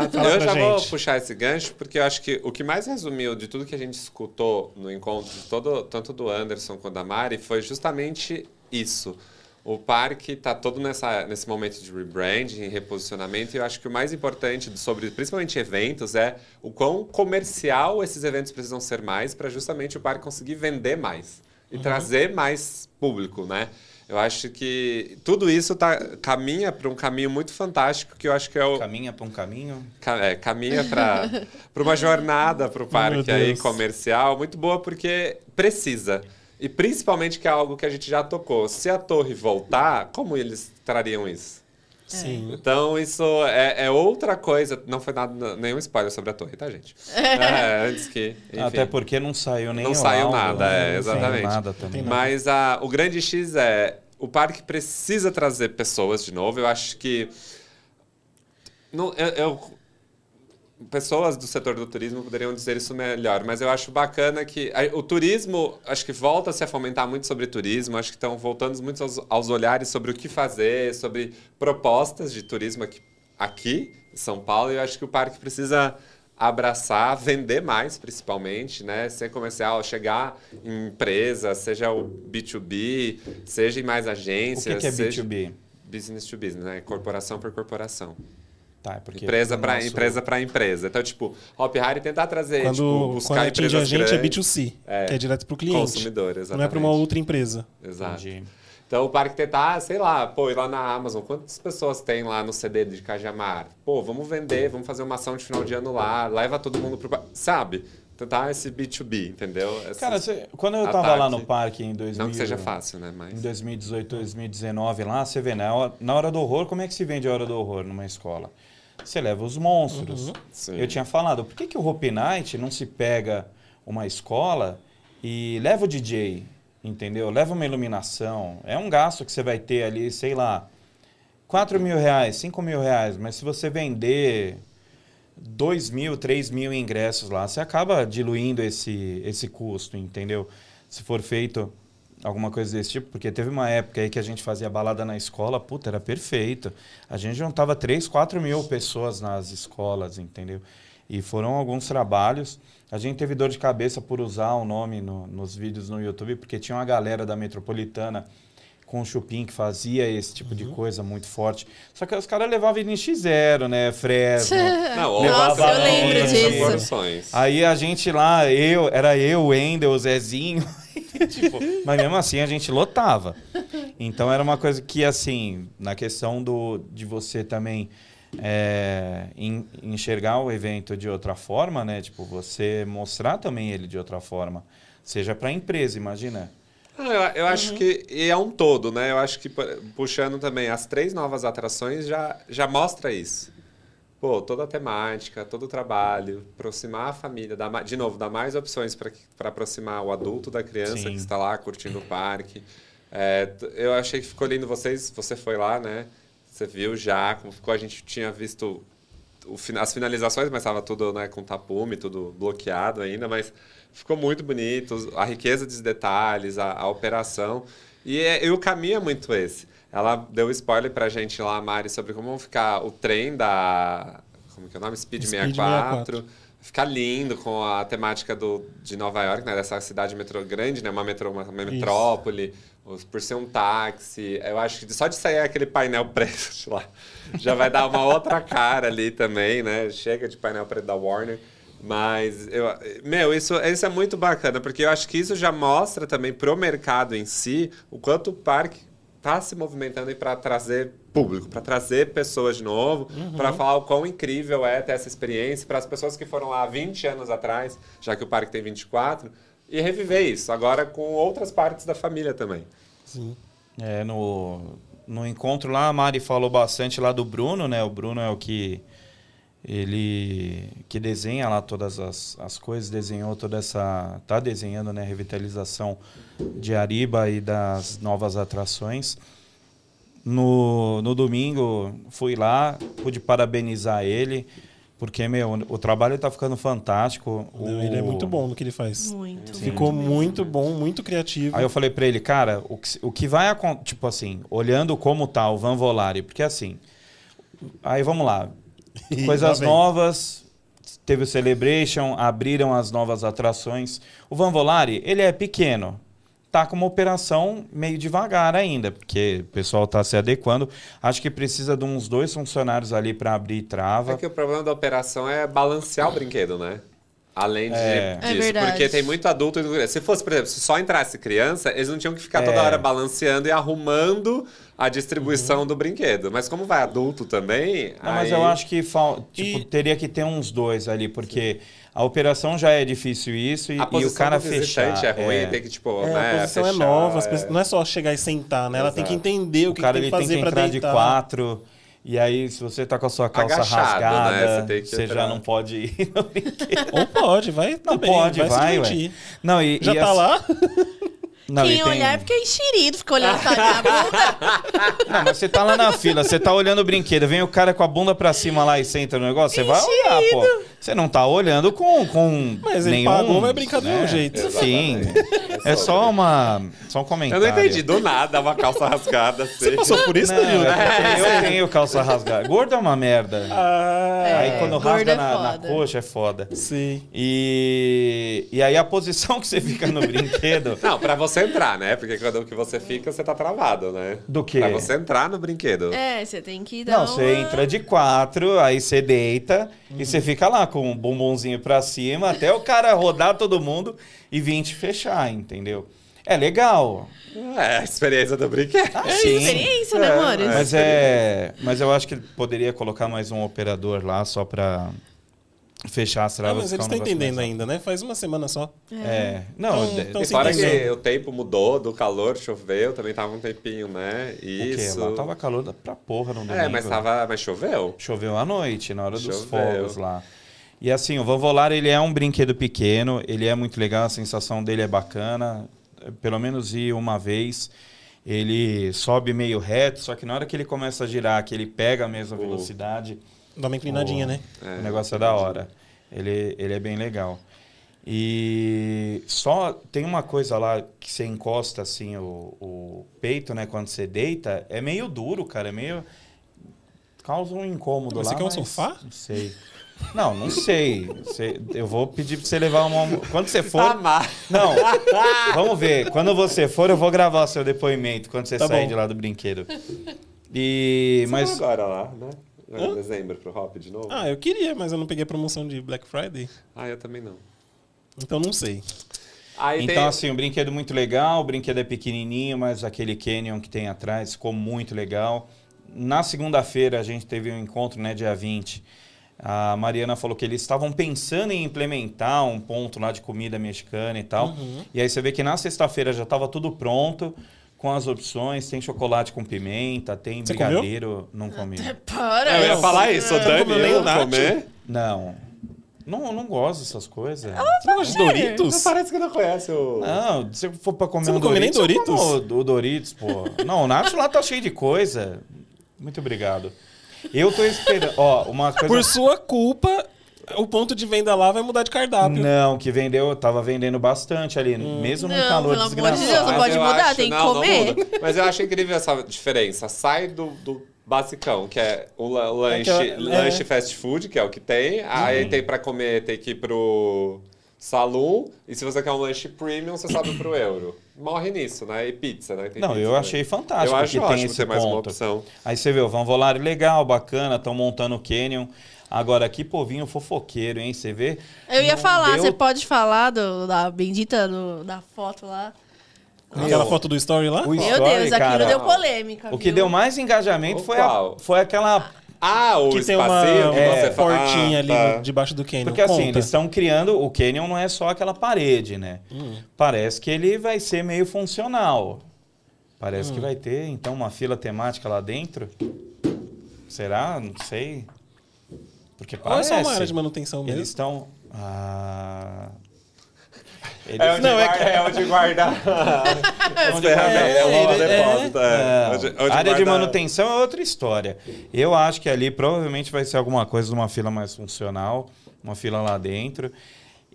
Exato. Fala eu já vou gente. puxar esse gancho, porque eu acho que o que mais resumiu de tudo que a gente escutou no encontro, todo, tanto do Anderson quanto da Mari, foi justamente isso. O parque está todo nessa, nesse momento de rebranding, reposicionamento, e eu acho que o mais importante sobre, principalmente eventos, é o quão comercial esses eventos precisam ser mais para justamente o parque conseguir vender mais e trazer mais público, né? Eu acho que tudo isso tá, caminha para um caminho muito fantástico que eu acho que é o, Caminha para um caminho. Ca- é, caminha para uma jornada para o parque aí comercial muito boa porque precisa. E principalmente que é algo que a gente já tocou. Se a torre voltar como eles trariam isso Sim. Então, isso é, é outra coisa. Não foi nada, nenhum spoiler sobre a torre, tá, gente? É, antes que. Enfim. Até porque não saiu nem Não saiu nada, né? é, Não saiu exatamente. nada também. Mas a, o grande X é. O parque precisa trazer pessoas de novo. Eu acho que. Não, eu, eu- pessoas do setor do turismo poderiam dizer isso melhor, mas eu acho bacana que o turismo, acho que volta-se a fomentar muito sobre turismo, acho que estão voltando muito aos, aos olhares sobre o que fazer, sobre propostas de turismo aqui, aqui em São Paulo, e eu acho que o parque precisa abraçar, vender mais, principalmente, né? Ser comercial, chegar em empresa, seja o B2B, seja em mais O agências. que, que é seja- B2B? Business to business, né? Corporação por corporação. Tá, é porque Empresa para nosso- empresa para empresa. Então, tipo, Hop Harry tentar trazer, Quando, tipo, buscar quando atinge a gente é grandes, B2C, É. que é direto pro cliente. consumidor, Não exatamente. é para uma outra empresa. Exato. Entendi. Então, o parque tentar, sei lá, pô, ir lá na Amazon, quantas pessoas tem lá no CD de Cajamar? Pô, vamos vender, vamos fazer uma ação de final de ano lá, leva todo mundo pro... Sabe? Tentar esse B2B, entendeu? Essas- Cara, você- quando eu tava Ataque. lá no parque em 2000, Não que seja fácil, né? em Mas... 2018, 2019 lá, você vê, na hora, na hora do horror, como é que se vende a hora do horror numa escola? Você leva os monstros. Sim. Eu tinha falado, por que, que o Hope Night não se pega uma escola e leva o DJ, entendeu? Leva uma iluminação. É um gasto que você vai ter ali, sei lá, 4 mil reais, 5 mil reais, mas se você vender 2 mil, 3 mil ingressos lá, você acaba diluindo esse, esse custo, entendeu? Se for feito alguma coisa desse tipo, porque teve uma época aí que a gente fazia balada na escola, puta, era perfeito. A gente juntava 3, 4 mil pessoas nas escolas, entendeu? E foram alguns trabalhos. A gente teve dor de cabeça por usar o nome no- nos vídeos no YouTube, porque tinha uma galera da Metropolitana com o Chupim que fazia esse tipo de coisa muito forte. Só que os caras levavam NX0, né? Fresno. Não, Nossa, outra eu lembro disso. proporções. Aí a gente lá, eu, era eu, o Wendel, o Zezinho. tipo, mas mesmo assim a gente lotava. Então era uma coisa que, assim, na questão do, de você também é, en- enxergar o evento de outra forma, né? Tipo, você mostrar também ele de outra forma. Seja para a empresa, imagina. Ah, eu, eu acho que e é um todo, né? Eu acho que pu- puxando também as três novas atrações já, já mostra isso. Pô, toda a temática, todo o trabalho, aproximar a família, dar, de novo, dar mais opções para aproximar o adulto da criança Sim. que está lá curtindo o parque. É, eu achei que ficou lindo vocês, você foi lá, né? Você viu já como ficou, a gente tinha visto o as finalizações, mas estava tudo né, com tapume, tudo bloqueado ainda, mas ficou muito bonito, a riqueza dos detalhes, a, a operação. E, é- e o caminho é muito esse. Ela deu spoiler pra gente lá, Mari, sobre como vão ficar o trem da. Como que é o nome? Speed, Speed 64. 64. Ficar lindo com a temática do, de Nova York, né? Dessa cidade metro, grande, né? Uma, metro, uma, uma metrópole, por ser um táxi. Eu acho que só de sair aquele painel preto lá, já vai dar uma outra cara ali também, né? Chega de painel preto da Warner. Mas, eu, meu, isso, isso é muito bacana, porque eu acho que isso já mostra também pro mercado em si o quanto o parque está se movimentando para trazer público, para trazer pessoas de novo, para falar o quão incrível é ter essa experiência para as pessoas que foram lá 20 anos atrás, já que o parque tem 24, e reviver isso agora com outras partes da família também. Sim. É, no, no encontro lá, a Mari falou bastante lá do Bruno, né? O Bruno é o que ele que desenha lá todas as, as coisas, desenhou toda essa. tá desenhando né, a revitalização de Ariba e das novas atrações. No, no domingo fui lá, pude parabenizar ele, porque, meu, o trabalho está ficando fantástico. Não, Ele é O- muito bom no que ele faz. Muito. Ficou mesmo. muito bom, muito criativo. Aí eu falei pra ele, cara, o que, o que vai acontecer, tipo assim, olhando como tá o Van Volare, porque assim, aí vamos lá coisas novas, teve o Celebration, abriram as novas atrações. O Van Volare, ele é pequeno, tá com uma operação meio devagar ainda, porque o pessoal tá se adequando. Acho que precisa de uns dois funcionários ali para abrir trava. É que o problema da operação é balancear o brinquedo, né? Além de, É. disso. É verdade. Porque tem muito adulto. Se fosse, por exemplo, se só entrasse criança, eles não tinham que ficar toda É. hora balanceando e arrumando a distribuição do brinquedo. Mas como vai adulto também. Não, mas aí- eu acho que fal... tipo, E- teria que ter uns dois ali, porque a operação já é difícil isso e, A e o cara fechar. é ruim, é. tem que, tipo, É, né, a posição é fechar, nova, as é. pessoas- não é só chegar e sentar, né? Ela tem que Exato. entender o O que, cara tem que tem fazer que pra entrar de deitar. quatro E aí, se você tá com a sua calça Agachado, rasgada, né? Você você já não pode ir no brinquedo. Ou pode, vai Não também. pode, vai, vai. Não, e, Já e tá assim- lá? Não, Quem tem- olhar é porque é enxerido, fica olhando pra minha bunda. Não, mas você tá lá na fila, você tá olhando o brinquedo, vem o cara com a bunda pra cima lá e senta no negócio, você vai olhar, pô. Você não tá olhando com, com Mas ele nenhum... pagou, vai brincar do né? mesmo jeito. Sim, Exatamente. é só uma... Só um Eu comentário. não entendi, do nada, uma calça rasgada assim. Você passou por isso, Danilo? é porque eu tenho calça rasgada. Gordo é uma merda. Ah, Aí É, quando gordo rasga é na, na coxa é foda. sim. E, e aí a posição que você fica no brinquedo... Não, pra você entrar, né? Porque quando que você fica, você tá travado, né? Do quê? Pra você entrar no brinquedo. É, você tem que dar Não, uma... você entra de quatro, aí você deita e você fica lá com o bumbumzinho pra cima até o cara rodar todo mundo e vir te fechar, entendeu? É legal. É, a experiência do brinquedo. Ah, É sim. experiência, né, É, amores? é. Mas é, mas eu acho que poderia colocar mais um operador lá só pra fechar as Ah, travas. mas ficar eles estão entendendo ainda, né? Faz uma semana só. rápido. É. Não, Então- então fora que o tempo mudou do calor, choveu, também tava um tempinho, né? o quê? Isso. Lá tava calor pra porra no domingo. É, mas tava. Mas choveu. Choveu à noite, na hora dos Choveu. fogos lá. E assim, o Vanvolar, ele é um brinquedo pequeno, ele é muito legal, a sensação dele é bacana. Pelo menos ir uma vez, ele sobe meio reto, só que na hora que ele começa a girar, que ele pega a mesma velocidade, Dá uma inclinadinha, o, né? o negócio é da hora. Ele, ele é bem legal. E só tem uma coisa lá que você encosta assim o, o peito, né? Quando você deita, é meio duro, cara. É meio. Causa um incômodo Mas lá. você quer um mas sofá? Não sei. Não, não sei. Você- eu vou pedir pra você levar uma. Quando você for. Amar. Não, vamos ver. Quando você for, eu vou gravar seu depoimento quando você Tá sair bom. de lá do brinquedo. E. Mas Mas. agora lá, né? Em dezembro pro Hop de novo. Ah, eu queria, mas eu não peguei a promoção de Black Friday. Ah, eu também não. Então não sei. Aí Então, tem... assim, o brinquedo muito legal, o brinquedo é pequenininho, mas aquele canyon que tem atrás ficou muito legal. Na segunda-feira a gente teve um encontro, né, dia 20. A Mariana falou que eles estavam pensando em implementar um ponto lá de comida mexicana e tal. Uhum. E aí você vê que na sexta-feira já estava tudo pronto, com as opções. Tem chocolate com pimenta, tem Você comeu? brigadeiro. Não comi. Para! É, eu ia Não, falar você- isso, o não comeu Dani o eu nacho? comer. Não. Não, eu não gosto dessas coisas. Você não gosta de Doritos? Não parece que não conhece o... Não, se eu for pra comer Você um não come nem Doritos, eu Doritos? como o Doritos, pô. Não, o Nacho lá tá cheio de coisa. Muito obrigado. Eu tô esperando. Ó, uma coisa. Por sua culpa, o ponto de venda lá vai mudar de cardápio. Não, que vendeu, tava vendendo bastante ali, mesmo no Não, calor pelo amor de Deus, desgraçado. não Mas pode eu mudar, tem que não, não comer. Mas eu acho incrível essa diferença. Sai do, do basicão, que é o la- lanche, É que eu- é. lanche fast food, que é o que tem. Aí Uhum. tem pra comer, tem que ir pro salão. E se você quer um lanche premium, você sobe pro euro. Morre nisso, né? E pizza, né? Tem Não, pizza eu também. achei fantástico Eu acho que tem esse ter mais uma ponto. opção. Aí você vê, o Van Volare legal, bacana, estão montando o Canyon. Agora, que povinho fofoqueiro, hein? Você vê? Eu ia falar, deu- você pode falar do- da bendita do- da foto lá? Aquela Meu, foto do story lá? o Meu story, Deus, aquilo cara, deu polêmica. O que viu? deu mais engajamento foi, a- foi aquela Ah, o Que tem uma, uma fala. portinha Ah, ali tá. no- debaixo do canyon. Porque assim, Conta. eles estão criando. O Canyon não é só aquela parede, né? Hum. Parece que ele vai ser meio funcional. Parece Hum. que vai ter, então, uma fila temática lá dentro. Será? Não sei. Porque Ou é parece. só uma área de manutenção mesmo? Eles estão. Ah. Eles- É onde, Não, é guarda, que- é onde guarda Onde guarda- é o é, depósito. É, Não, Onde- onde área de guarda- manutenção é outra história. Eu acho que ali provavelmente vai ser alguma coisa de uma fila mais funcional, uma fila lá dentro.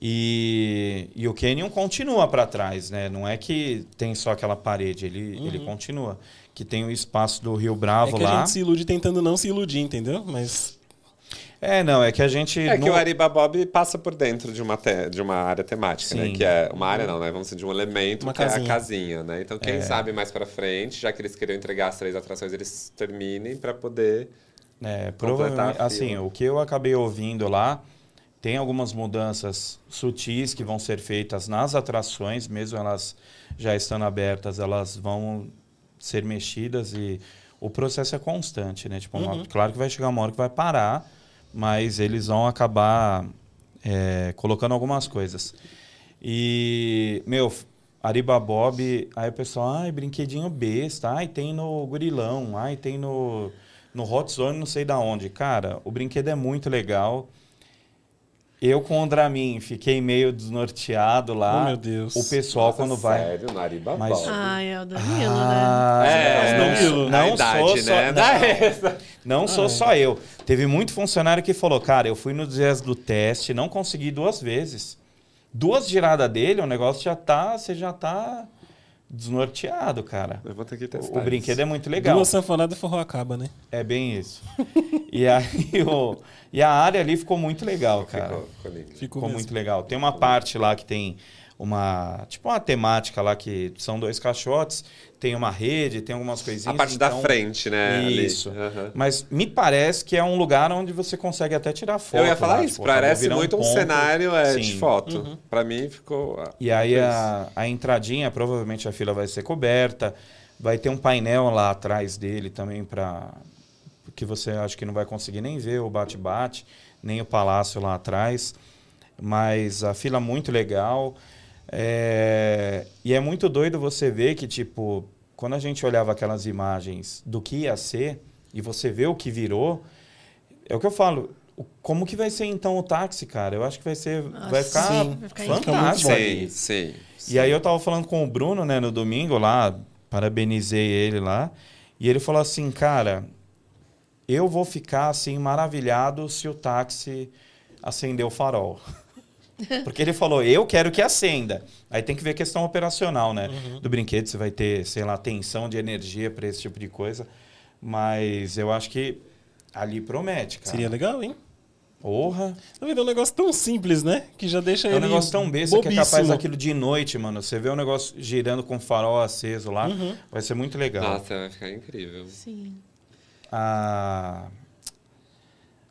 E, e o Canyon continua para trás, né? Não é que tem só aquela parede, ele, ele continua. Que tem o espaço do Rio É Bravo que a lá. gente se ilude tentando não se iludir, entendeu? Mas É, não, é que a gente. É que o Ariba Bob passa por dentro de uma, te- de uma área temática, né? Sim. Que é uma área não, né? Vamos dizer, de um elemento Uma que é casinha. a casinha, né? Então, quem sabe mais pra frente, já que eles queriam entregar as três atrações, eles terminem pra poder... É, provavelmente, assim, o que eu acabei ouvindo lá, tem algumas mudanças sutis que vão ser feitas nas atrações, mesmo elas já estando abertas, elas vão ser mexidas e o processo é constante, né? Tipo, uma- claro que vai chegar uma hora que vai parar, mas eles vão acabar é, colocando algumas coisas. E, meu, Ariba Bob, aí o pessoal, ai, brinquedinho besta, ai, tem no Gurilão, ai, tem no no Hot Zone, não sei da onde. Cara, o brinquedo é muito legal. Eu com o Dramin fiquei meio desnorteado lá. Oh, meu Deus. O pessoal Nossa, quando vai. Sério, Mas-. Ai, é o Danilo, né? Ah, É, não, sou- a não idade, sou só, né? Da não, não sou só eu. Teve muito funcionário que falou, cara, eu fui no dias do teste, não consegui duas vezes. Duas giradas dele, o negócio já tá, você já tá desnorteado, cara. Eu vou ter que O, testar. o brinquedo é muito legal. Duas sanfonadas e forró acaba, né? É bem isso. e aí o, e a área ali ficou muito legal, cara. Ficou, ficou lindo. Ficou, muito legal. Tem uma parte lá que tem uma. Tipo uma temática lá que são dois caixotes, tem uma rede, tem algumas coisinhas. A parte da então- frente, né? ali. Isso. Aham. Mas me parece que é um lugar onde você consegue até tirar foto. Eu ia falar lá, isso, tipo, parece muito um ponto. cenário é, de foto. Pra mim ficou. E aí a, a entradinha, provavelmente a fila vai ser coberta. Vai ter um painel lá atrás dele também para que você acho que não vai conseguir nem ver o bate-bate, nem o palácio lá atrás. Mas a fila muito legal. É, E é muito doido você ver que, tipo, quando a gente olhava aquelas imagens do que ia ser e você vê o que virou, é o que eu falo. Como que vai ser então o táxi, cara? Eu acho que vai ser, vai Nossa, ficar sim, vai ficar fantástico. bom. ali. Sim, sim. E aí eu tava falando com o Bruno, né, no domingo lá, parabenizei ele lá, e ele falou assim, cara, eu vou ficar assim maravilhado se o táxi acender o farol. Porque ele falou, eu quero que acenda. Aí tem que ver a questão operacional, né? Do brinquedo, você vai ter, sei lá, tensão de energia para esse tipo de coisa. Mas eu acho que ali promete, cara. Seria legal, hein? Porra. Na verdade, é um negócio tão simples, né? Que já deixa É um ele negócio tão besta que é capaz bobíssimo. daquilo de noite, mano. Você vê o negócio girando com o farol aceso lá, Uhum. vai ser muito legal. Nossa, vai ficar incrível. Sim. A...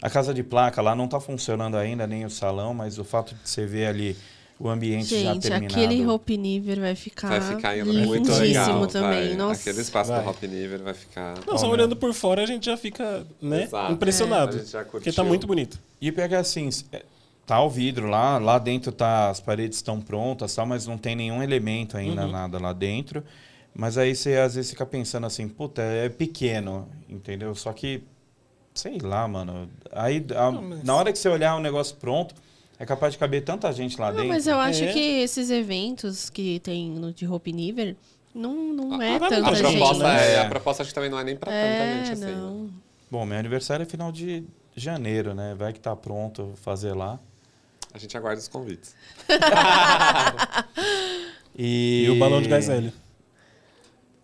a casa de placa lá não tá funcionando ainda, nem o salão, mas o fato de você ver ali o ambiente já Gente, terminado. aquele Hope Niver vai ficar, Vai ficar lindíssimo muito legal. também. vai. Nossa. Aquele espaço Vai. do Hop Niver vai ficar. Não, só olhando por fora a gente já fica, né? Exato. Impressionado. É. A gente já Porque tá curtiu. muito bonito. E pega assim, é, tá o vidro lá, lá dentro tá as paredes estão prontas, tal, mas não tem nenhum elemento ainda Uhum. nada lá dentro. Mas aí você às vezes fica pensando assim, puta, é pequeno, entendeu? Só que sei lá, mano. Aí a- Não, mas- na hora que você olhar o negócio pronto, é capaz de caber tanta gente lá Não, dentro. mas eu acho É. que esses eventos que tem no de Hope Niver não, não é Ah, vai tanta A muita gente. proposta, né? é, a proposta acho que também não é nem pra tanta É, gente assim. né? não. Bom, meu aniversário é final de janeiro, né? Vai que tá pronto fazer lá. A gente aguarda os convites. E, E o balão de gás hélio.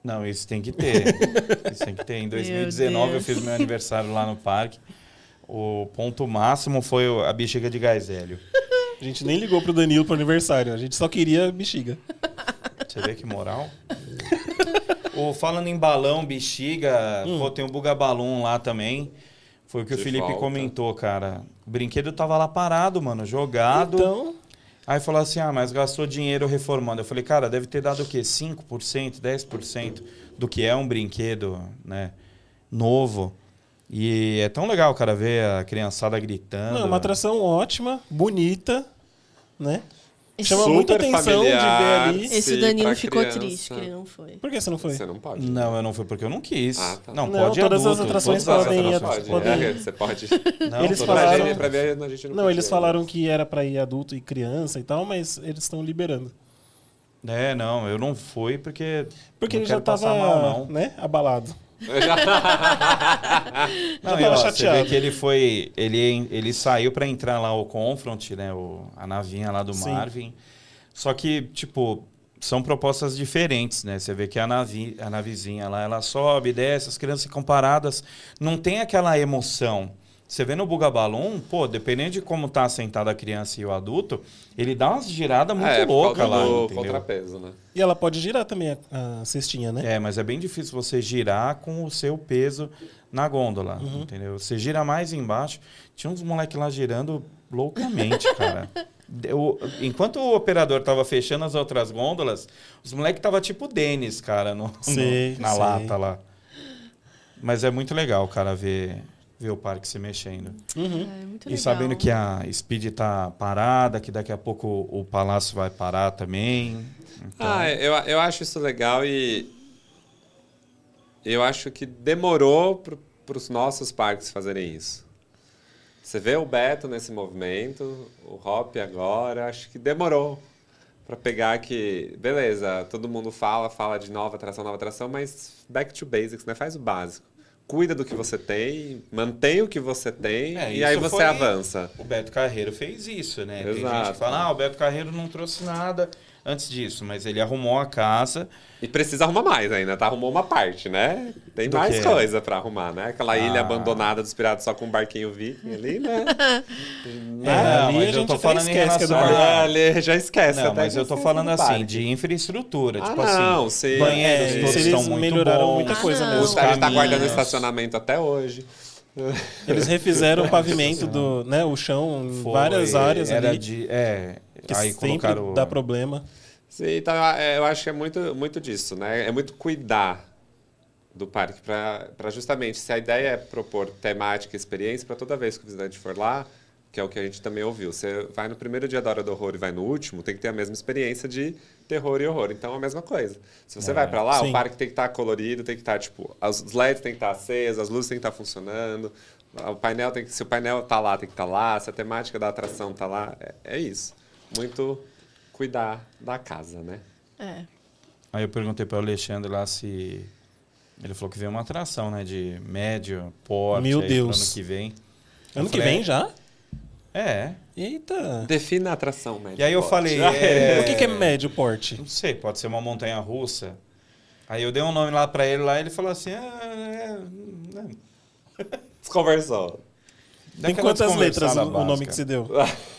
Não, isso tem que ter. isso tem que ter. Em 2019 eu fiz meu aniversário lá no parque. O ponto máximo foi o- a bexiga de gás hélio. A gente nem ligou pro Danilo pro aniversário. A gente só queria bexiga. Você vê que moral? o, falando em balão, bexiga, Hum. pô, tem o Buga Balloon lá também. Foi o que o De Felipe volta. comentou, cara. O brinquedo tava lá parado, mano, jogado. Então, Aí falou assim: ah, mas gastou dinheiro reformando. Eu falei, cara, deve ter dado o quê? 5%, 10% do que é um brinquedo, né? Novo. E é tão legal, cara, ver a criançada gritando. não, uma atração ótima, bonita, né? Chama Super muita atenção de ver ali. esse Danilo ficou criança. triste que ele não foi. Por que você não foi? Você não pode. Não, eu não fui porque eu não quis. Ah, tá. Não, Não, pode todas as adulto, atrações todas as podem ir atrações Pode, é, você pode. Não, Eles Pra, falaram- pra ver, a gente não Não, eles falaram que era pra ir adulto e criança e tal, mas eles estão liberando. É, não, eu não fui porque. Porque não ele já tava, mal, não. né, abalado. Eu Não, e, tava ó, Você vê que ele foi. Ele, ele saiu pra entrar lá o Confront, né? O, a navinha lá do Sim. Marvin. Só que, tipo, são propostas diferentes, né? Você vê que a, navi, a navezinha lá, ela sobe, desce, as crianças ficam paradas. Não tem aquela emoção. Você vê no Buga Balloon, pô, dependendo de como tá sentada a criança e o adulto, ele dá umas giradas muito é, loucas lá, do entendeu? contrapeso, né? E ela pode girar também a, a cestinha, né? É, mas é bem difícil você girar com o seu peso na gôndola, Uhum. entendeu? Você gira mais embaixo. Tinha uns moleques lá girando loucamente, cara. Eu- enquanto o operador tava fechando as outras gôndolas, os moleques tava tipo Denis, cara, no, no- na sei. lata lá. Mas é muito legal, cara, ver, ver o parque se mexendo. Uhum. É muito E legal. sabendo que a Speed tá parada, que daqui a pouco o Palácio vai parar também. Então, Ah, eu, eu acho isso legal e eu acho que demorou para os nossos parques fazerem isso. Você vê o Beto nesse movimento, o Hop agora, acho que demorou para pegar que, beleza, todo mundo fala, fala de nova atração, nova atração, mas back to basics, né? Faz o básico. Cuida do que você tem, mantém o que você tem É, e aí você foi- avança. O Beto Carreiro fez isso, né? Tem gente Exato. que fala, ah, o Beto Carreiro não trouxe nada antes disso, mas ele arrumou a casa. E precisa arrumar mais ainda, tá? Arrumou uma parte, né? Tem Do mais quê? coisa pra arrumar, né? Aquela ilha Ah. abandonada dos piratas só com um barquinho viking ali, né? É, Não, ali mas a eu gente tô falando em é do relação a- Ali já esquece. Não, até mas eu tô falando do assim, parque. de infraestrutura. Ah, tipo não, assim, sim. banheiros É, todos eles estão muito melhoraram bons. muita coisa Ah, mesmo. não. Os caras tá guardando estacionamento até hoje. Eles refizeram o pavimento do, né, o chão em Foi, várias áreas era ali, de, é, que aí sempre colocaram dá problema. Sim, então é, eu acho que é muito, muito disso, né? É muito cuidar do parque para justamente, se a ideia é propor temática e experiência para toda vez que o visitante for lá, que é o que a gente também ouviu. Você vai no primeiro dia da Hora do Horror e vai no último, tem que ter a mesma experiência de terror e horror. Então é a mesma coisa. Se você É, vai para lá, sim. o parque tem que estar colorido, tem que estar, tipo, os LEDs tem que estar acesos, as luzes tem que estar funcionando, o painel tem que, se o painel tá lá, tem que estar lá, se a temática da atração tá lá, é, é isso. Muito cuidar da casa, né? É. Aí eu perguntei para o Alexandre lá se ele falou que veio uma atração, né, de médio porte Meu aí Deus. ano que vem. Ano Eu que falei, vem já? É. Eita. Defina a atração, médio E aí eu porte. falei, é, O que, que é médio porte? Não sei, pode ser uma montanha russa. Aí eu dei um nome lá para ele lá, ele falou assim, ah, é, é, Desconversou. Tem daquela quantas letras o, nome que você deu?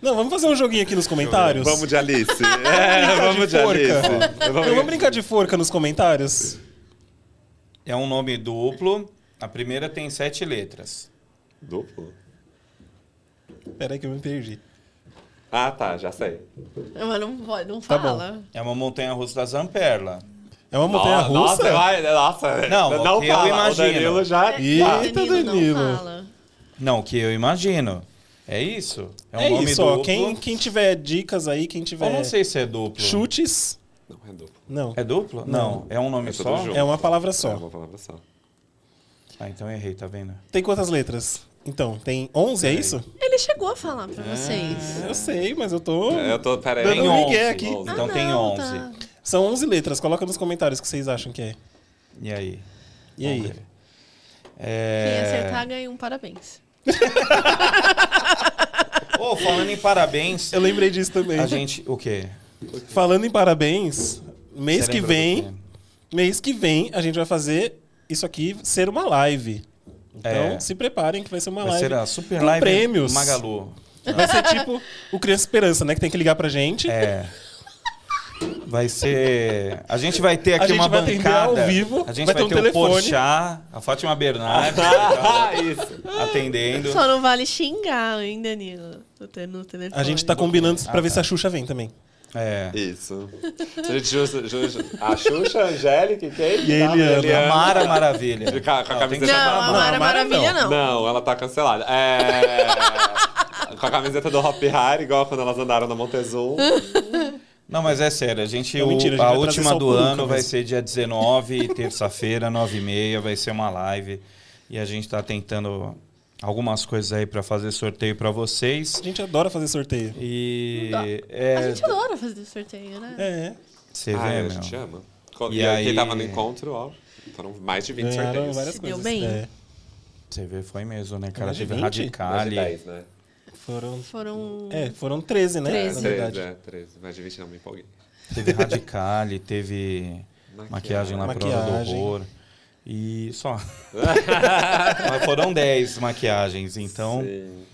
Não, vamos fazer um joguinho aqui nos comentários? Vamos de Alice. É, vamos de forca. Alice. Não, vamos brincar de forca nos comentários? É um nome duplo. A primeira tem sete letras. Duplo? Peraí que eu me perdi. Ah, tá, já sei. Mas não pode, não Tá bom. fala. É uma montanha russa da Zamperla. É uma montanha russa? Nossa, vai, nossa. Não, não eu fala. imagino. O Danilo já... Eita, Danilo, Danilo. Não fala. Não, que eu imagino. É isso? É um É, nome isso, ó. duplo. Quem, quem tiver dicas aí, quem Eu tiver não sei se é duplo. chutes. Não, é duplo. Não. É duplo? Não. É um nome É só? junto. É uma palavra É só. uma palavra só. Ah, então eu errei, tá vendo? Tem quantas letras? Então, tem 11, é isso? Ele chegou a falar pra vocês. Eu sei, mas eu tô. É, Eu tô, pera aí. Dando Tem um 11. migué aqui. Então Ah, tem não, 11. tá. São 11 letras. Coloca nos comentários o que vocês acham que é. E aí? E aí? Vamos ver. Quem É... acertar ganha um parabéns. Ô, falando em parabéns, Eu lembrei disso também. a gente... O quê? Falando em parabéns, mês Você que vem, mês que vem, a gente vai fazer isso aqui ser uma live. Então, É. se preparem que vai ser uma Vai live ser a Super Live prêmios. Magalu. Vai ser tipo o Criança Esperança, né? Que tem que ligar pra gente. É. Vai ser. A gente vai ter A aqui gente uma bancada. ao vivo, A gente vai vai, ter um ter, o Porchat, a Fátima Bernardes Ah, isso. atendendo. Só não vale xingar, hein, Danilo? No te- no telefone. A gente tá combinando pra Ah, ver tá. se a Xuxa vem também. É. Isso. A Xuxa, a Angélica quem? E a Eliana. A Mara Maravilha. Com a camiseta Não, chamar a a Mara Não, a Mara Maravilha não. Não, ela tá cancelada. É... com a camiseta do Hop Hari, igual quando elas andaram na Montezum. Não, mas é sério, a gente, Não, o- mentira, a gente a vai trazer última o do peruca ano vai mesmo. ser dia 19, terça-feira, 9h30, vai ser uma live. E a gente tá tentando algumas coisas aí pra fazer sorteio pra vocês. A gente adora fazer sorteio. E A é, gente adora fazer sorteio, né? É. você ah, vê, a meu. gente ama. E E, aí... quem tava no encontro, ó, foram mais de 20 Ganharam sorteios. várias Se deu coisas. bem? É. Você vê, foi mesmo, né, cara? Teve 20? Mais de Radicali. 10, né? Foram. Foram. É, foram 13, né? 13. Na 13, verdade. é, 13. Mais de 20 não, me empolguei. Teve Radicali, teve maquiagem lá pra hora do Maquiagem. horror. E só. Mas foram 10 maquiagens, então. Sim.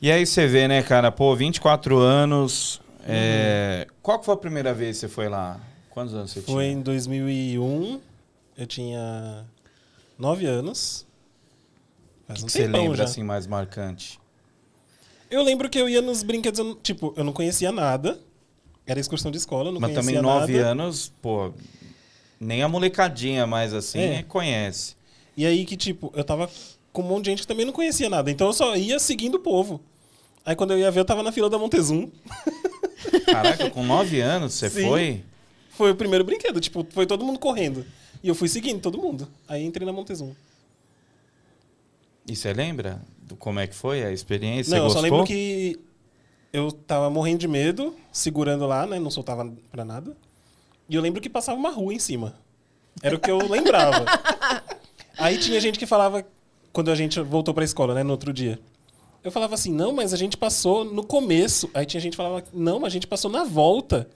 E aí você vê, né, cara? Pô, 24 anos. é, Qual que foi a primeira vez que você foi lá? Quantos anos você Foi tinha? em 2001. Eu tinha 9 anos. O Faz que, um que você lembra, já. assim, mais marcante? Eu lembro que eu ia nos brinquedos, eu tipo, eu não conhecia nada. Era excursão de escola, eu não Mas conhecia também 9 nada. anos, pô, nem a molecadinha mais assim É. conhece. E aí que, tipo, eu tava com um monte de gente que também não conhecia nada. Então eu só ia seguindo o povo. Aí quando eu ia ver, eu tava na fila da Montezum. Caraca, com 9 anos você Sim. foi? Foi o primeiro brinquedo, tipo, foi todo mundo correndo. E eu fui seguindo todo mundo. Aí entrei na Montezum. E você lembra como é que foi a experiência? Não, eu só lembro que eu tava morrendo de medo, segurando lá, né? Não soltava pra nada. E eu lembro que passava uma rua em cima. Era o que eu lembrava. Aí tinha gente que falava, quando a gente voltou pra escola, né? No outro dia. Eu falava assim, não, mas a gente passou no começo. Aí tinha gente que falava, não, mas a gente passou na volta.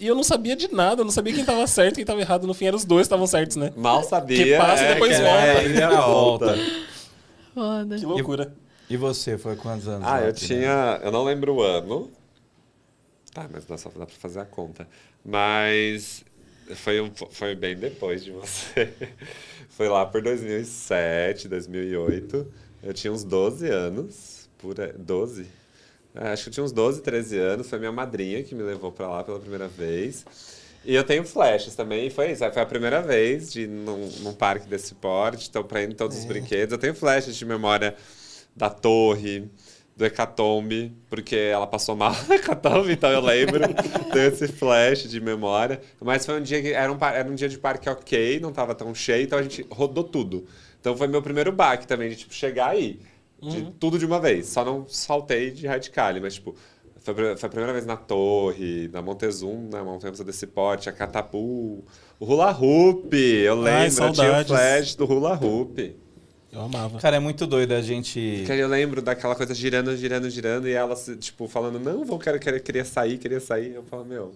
E eu não sabia de nada, eu não sabia quem tava certo e quem tava errado. No fim, eram os dois que estavam certos, né? Mal sabia. Que passa e depois que volta. É, É, e a volta. Foda. Que loucura. E você, foi quantos anos? Ah, eu tinha. Eu não lembro o ano. Tá, mas dá, só dá pra fazer a conta. Mas foi, um, foi bem depois de você. Foi lá por 2007, 2008. Eu tinha uns 12 anos. Por, aí- 12? É, acho que eu tinha uns 12, 13 anos. Foi minha madrinha que me levou pra lá pela primeira vez. E eu tenho flashes também, e foi isso. Foi a primeira vez de num, num parque desse porte, então pra ir em todos os brinquedos. Eu tenho flashes de memória da torre, do Hecatombe, porque ela passou mal no Hecatombe, então eu lembro. tenho esse flash de memória. Mas foi um dia que era um, era um dia de parque ok, não tava tão cheio, então a gente rodou tudo. Então foi meu primeiro baque também, de tipo, chegar aí. De tudo de uma vez. Só não saltei de radical, mas tipo. Foi, foi a primeira vez na Torre, na Montezum, na Montanha desse porte, a Catapu, o Hula Hoop, eu lembro, eu tinha o saudades. flash do Hula Hoop. Eu amava. Cara, é muito doido a gente. Que aí eu lembro daquela coisa girando, girando, girando, e ela, se- tipo, falando, não, vou, quero, quero, queria sair, queria sair. Eu falo, meu,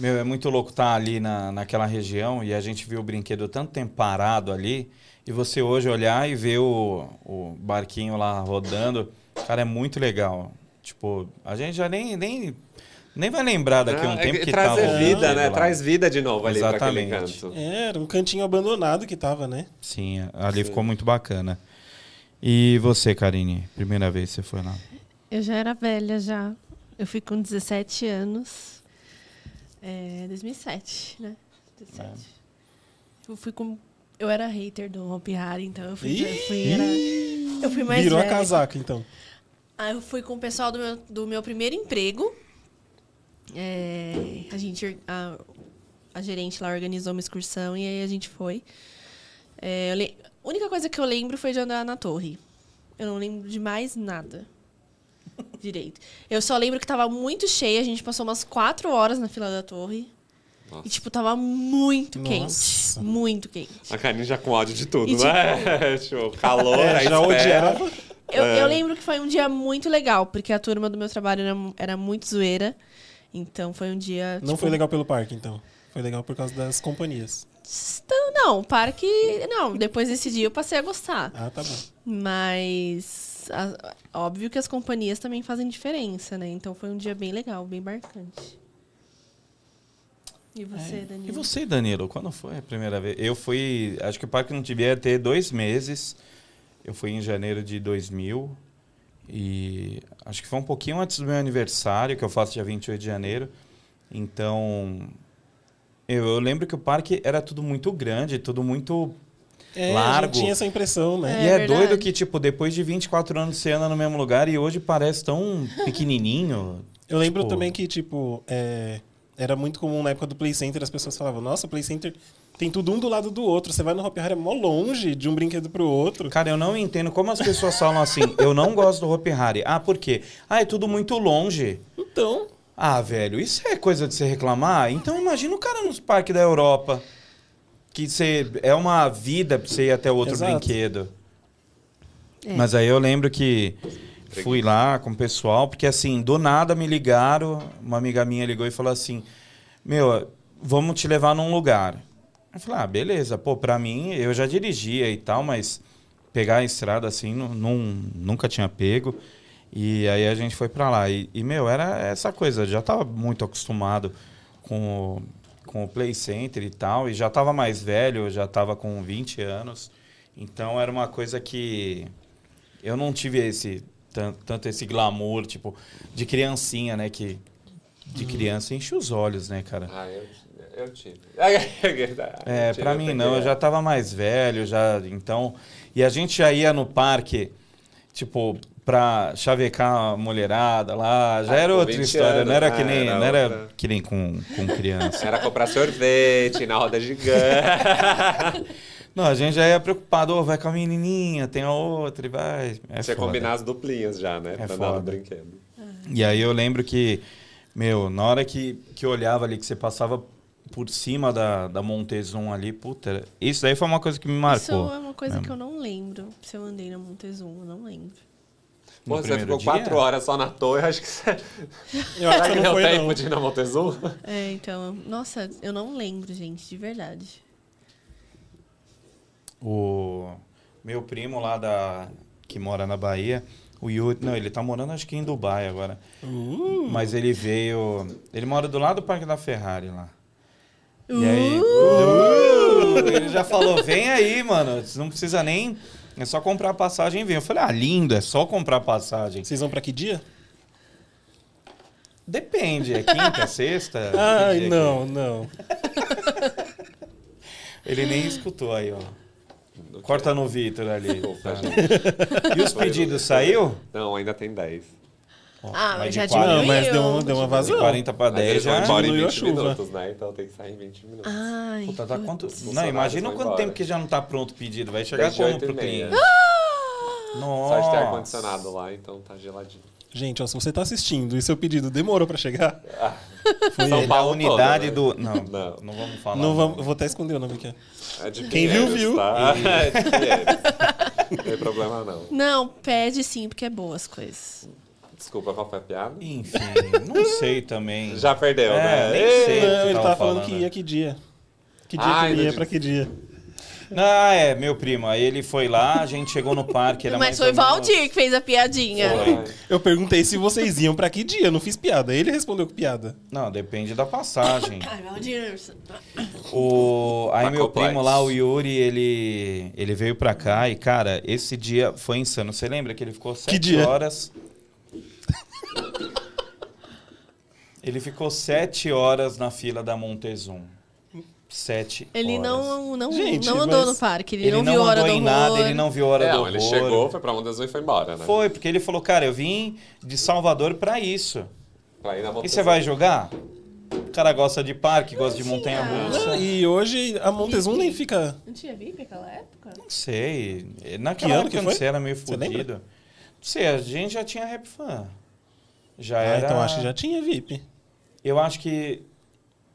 Meu, é muito louco estar ali na, naquela região e a gente viu o brinquedo tanto tempo parado ali. E você hoje olhar e ver o, o barquinho lá rodando. Cara, é muito legal. Tipo, a gente já nem, nem, nem vai lembrar daqui a um Ah, tempo é, que trazer tá vida, né? lá. Traz vida de novo ali pra aquele Exatamente. canto. É, era um cantinho abandonado que tava, né? Sim, ali ficou muito bacana. E você, Karine? Primeira vez que você foi lá? Eu já era velha já. Eu fui com 17 anos. É, 2007, né? 17. Eu fui com. Eu era hater do Hopi Hari, então eu fui. Ih! fui era, eu fui mais Virou a velha. casaca, então. Aí eu fui com o pessoal do meu, do meu primeiro emprego. É, a gente, a, a gerente lá organizou uma excursão e aí a gente foi. É, eu le- a única coisa que eu lembro foi de andar na torre. Eu não lembro de mais nada. Direito. Eu só lembro que tava muito cheia, a gente passou umas quatro horas na fila da torre. Nossa. E, tipo, tava muito Nossa. quente. Muito quente. A Karine já com ódio de tudo, E, né? tipo, calor, É, já espera. odiava. Eu, É. eu lembro que foi um dia muito legal, porque a turma do meu trabalho era, era muito zoeira. Então foi um dia. Não tipo, foi legal pelo parque, então. Foi legal por causa das companhias. Então, não, parque. Não, depois desse dia eu passei a gostar. Ah, tá bom. Mas. a- óbvio que as companhias também fazem diferença, né? Então foi um dia bem legal, bem marcante. E você, É. Danilo? E você, Danilo, quando foi a primeira vez? Eu fui, acho que o parque não devia ter dois meses. Eu fui em janeiro de 2000 e acho que foi um pouquinho antes do meu aniversário, que eu faço dia 28 de janeiro. Então, eu, eu lembro que o parque era tudo muito grande, tudo muito... É, Largo. tinha essa impressão, né? É e é verdade. doido que, tipo, depois de 24 anos você anda no mesmo lugar e hoje parece tão pequenininho. Eu lembro Tipo- também que, tipo, é, era muito comum na época do Play Center, as pessoas falavam, nossa, o Play Center tem tudo um do lado do outro. Você vai no Hopi Hari, é mó longe de um brinquedo pro outro. Cara, eu não entendo como as pessoas falam assim, eu não gosto do Hopi Hari. Ah, por quê? Ah, é tudo muito longe. Então, Ah, velho, isso é coisa de você reclamar? Então imagina o cara nos parques da Europa. Que você, é uma vida pra você ir até outro Exato. brinquedo. É. Mas aí eu lembro que fui lá com o pessoal, porque assim, do nada me ligaram, uma amiga minha ligou e falou assim: Meu, vamos te levar num lugar. Eu falei, ah, beleza, pô, pra mim, eu já dirigia e tal, mas pegar a estrada assim, nun- nunca tinha pego. E aí a gente foi pra lá. E, e, meu, era essa coisa, já tava muito acostumado com o, com o Play Center e tal, e já tava mais velho, já tava com 20 anos. Então era uma coisa que eu não tive esse tan- tanto esse glamour, tipo, de criancinha, né, que de criança enche os olhos, né, cara? Ah, eu, eu tive. É, pra eu mim não, eu já tava mais velho, já, então... E a gente já ia no parque, tipo, pra chavecar a mulherada lá, já Ah, era outra 20 história, anos, não era né? que nem, Era não era outra. que nem com, com criança. Era comprar sorvete na roda gigante. Não, a gente já ia preocupado, ô, vai com a menininha, tem a outra e vai. É foda. combinado as duplinhas já, né? É pra no foda. brinquedo. E aí eu lembro que, meu, na hora que, que eu olhava ali, que você passava por cima da, da Montezum ali, puta, isso daí foi uma coisa que me marcou. Isso é uma coisa mesmo. que eu não lembro. Se eu andei na Montezum, eu não lembro. No Pô, você ficou dia? quatro horas só na torre, acho que você. Eu acho que que não deu foi, tempo não. de ir na Montezum? É, então, nossa, eu não lembro, gente, de verdade. O meu primo lá da que mora na Bahia, o Yuri, não, ele tá morando acho que em Dubai agora. Uh, Mas ele veio, ele mora do lado do Parque da Ferrari lá. E aí, Uh, ele já falou: "Vem aí, mano, você não precisa nem é só comprar passagem e vir". Eu falei: "Ah, lindo, é só comprar passagem". vocês vão pra que dia? Depende, é quinta, é sexta? Ai, dia que não, não. é? Ele nem escutou aí, ó. Corta no Vitor ali. Desculpa, tá? gente. E os pedidos saiu? Não, ainda tem 10. Ó, Ah, mas de já 40, Não, mas deu, Diminuiu. deu uma de vazão. 40 para Mas 10 eles vão já. diminuiu a 20 chuva. minutos, né? Então tem que sair em 20 minutos. Ai, Puta, tá quanto... Não, imagina quanto embora. tempo que já não tá pronto o pedido. Vai chegar como e pro cliente? Só de ter Nossa. ar-condicionado lá, então tá geladinho. Gente, ó, se você tá assistindo e seu pedido demorou pra chegar, foi São ele. Da Paulo unidade todo, do... Não, Não. não vamos falar. Não vamos, eu vou até esconder o nome aqui. É de Quem viu, viu. Tá? É de Pinheiros. Não tem problema não. Não, pede sim, porque é boas coisas. Desculpa, qual foi a piada? Enfim, não sei também. Já perdeu, É, né? nem sei. Não, ele tava falando falando. que ia que dia. Que dia Ah, que ia, disse. pra que dia. Ah, é, meu primo. Aí ele foi lá, a gente chegou no parque. Era Mas mais foi menos- Valdir que fez a piadinha. Ai, Eu perguntei se vocês iam pra que dia, eu não fiz piada. Ele respondeu com piada. Não, depende da passagem. Ai, Valdir. O... Aí Tá meu primo lá, o Yuri, ele, ele veio pra cá e, cara, esse dia foi insano. Você lembra que ele ficou sete dia? horas... Ele ficou sete horas na fila da Montezum. Sete Ele horas. não, não, Gente, não andou no parque, ele, Ele não, não, viu Hora andou do em Horror. nada, ele não viu Hora É, do não, Horror. ele chegou, foi pra Montezum e foi embora, né? Foi, porque ele falou, cara, eu vim de Salvador pra isso. Pra ir na E Montezum. você vai jogar? O cara gosta de parque, gosta de montanha-russa. E hoje a Montezum nem fica. Não tinha VIP naquela época? Não sei. Naquela Que época que foi? você era meio Você lembra? fodido. Não sei, a gente já tinha rap fan. Já Ah, era. então acho que já tinha VIP. Eu acho que.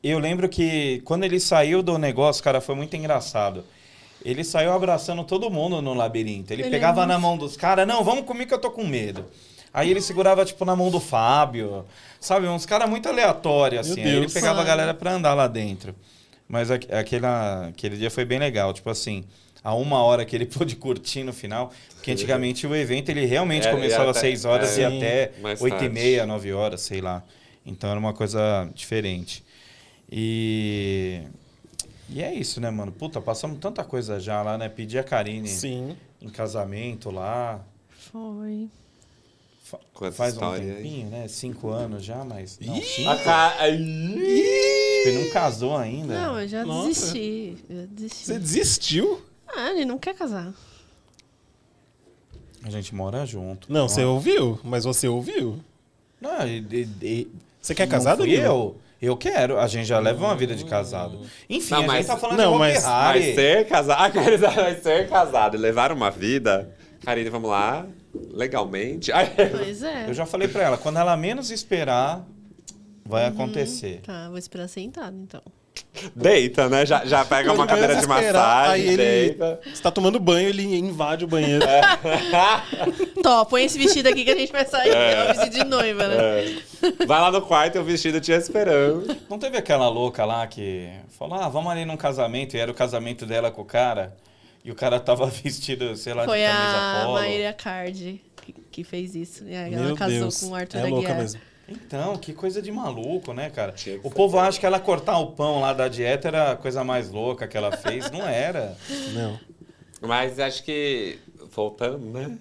Eu lembro que quando ele saiu do negócio, cara, foi muito engraçado. Ele saiu abraçando todo mundo no labirinto. Ele, Ele pegava é na mão dos caras, não, vamos comigo que eu tô com medo. Aí ele segurava, tipo, na mão do Fábio. Sabe, uns caras muito aleatórios, Meu assim. Aí ele Deus. pegava a Mano. galera pra andar lá dentro. Mas aque- aquela, aquele dia foi bem legal. Tipo assim, a uma hora que ele pôde curtir no final. Porque antigamente o evento ele realmente É, começava às 6 horas é, e até 8 e meia, 9 horas, sei lá. Então era uma coisa diferente. E. E é isso, né, mano? Puta, passamos tanta coisa já lá, né? Pedi a Karine Sim. em casamento lá. Foi. Fa- faz um tempinho, né? Cinco anos já, mas. Não, cinco. A ca... Ai. Ele não casou ainda. Não, eu já Nossa. desisti. Eu desisti. Você desistiu? Ah, ele não quer casar. A gente mora junto. Não, você ouviu, mas você ouviu. Não, e- e- e- Você quer não casar, fui Danilo? eu. Eu quero. A gente já leva uma vida de casado. Enfim, Não, a mas- gente tá falando não, de mas- Hopi Hari. Vai ser casado. Ah, vai ser casado e levar uma vida. Karine, vamos lá. Legalmente. Ai, Pois é. Eu já falei pra ela, quando ela menos esperar, vai acontecer. Tá, vou esperar sentado então. Deita, né? Já, já pega uma cadeira de a massagem, aí ele- deita. Você tá tomando banho, ele invade o banheiro. É. Tó, põe esse vestido aqui que a gente vai sair. É o vestido de noiva, né? É. Vai lá no quarto e o vestido te esperando. Não teve aquela louca lá que falou, ah, vamos ali num casamento, e era o casamento dela com o cara, e o cara tava vestido, sei lá, Foi de camisa a polo. Maíra Card que, que fez isso. E Meu ela casou Deus. com o Arthur é louca Aguiar. mesmo. Então, que coisa de maluco, né, cara? O povo acha que ela cortar o pão lá da dieta era a coisa mais louca que ela fez. Não era. Não. Mas acho que. Voltando, né?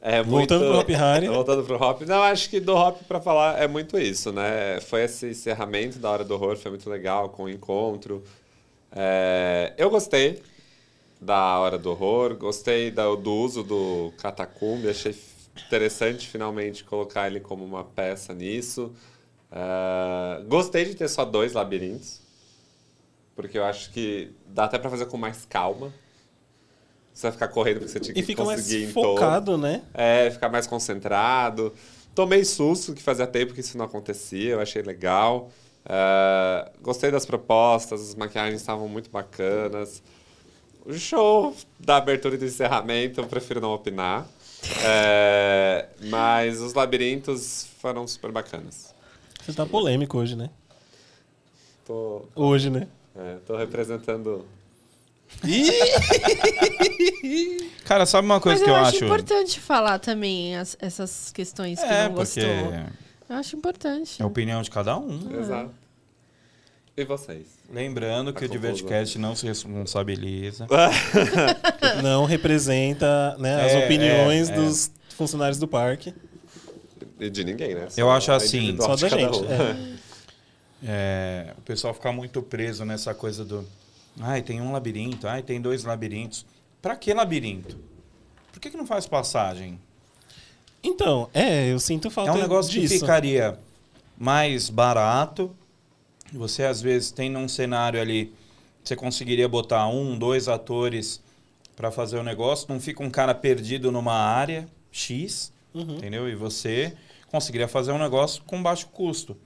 É Voltando muito... pro Hop Hari. Voltando pro Hop. Não, acho que do Hop pra falar é muito isso, né? Foi esse encerramento da Hora do Horror, foi muito legal, com o encontro. É, Eu gostei da Hora do Horror, gostei da- do uso do Catacumbi, achei interessante finalmente colocar ele como uma peça nisso. É, Gostei de ter só dois labirintos, porque eu acho que dá até pra fazer com mais calma. Você vai ficar correndo porque você tinha que E fica mais conseguir todos. focado, né? É, ficar mais concentrado. Tomei susto, que fazia tempo que isso não acontecia, eu achei legal. É, gostei das propostas, as maquiagens estavam muito bacanas. O show da abertura e do encerramento, eu prefiro não opinar. É, mas os labirintos foram super bacanas. Você tá polêmico hoje, né? Tô, Hoje, né? é, tô representando. Cara, sabe uma coisa Mas que eu, eu, acho acho? importante falar também as- essas questões que É, não porque gostou. Eu acho importante. é a opinião de cada um. Exato. E vocês? Lembrando que Tá o confuso. Divertcast não se responsabiliza. Não representa né, as É, opiniões é, é. dos funcionários do parque. E de ninguém, né? Eu acho a assim, Só da gente. um. é. É, o pessoal fica muito preso nessa coisa do. Ai, tem um labirinto, ai, tem dois labirintos. Pra que labirinto? Por que, que não faz passagem? Então, é, eu sinto falta É um negócio disso. que ficaria mais barato. Você, às vezes, tem num cenário ali, você conseguiria botar um, dois atores para fazer o negócio. Não fica um cara perdido numa área X, Uhum. entendeu? E você conseguiria fazer um negócio com baixo custo.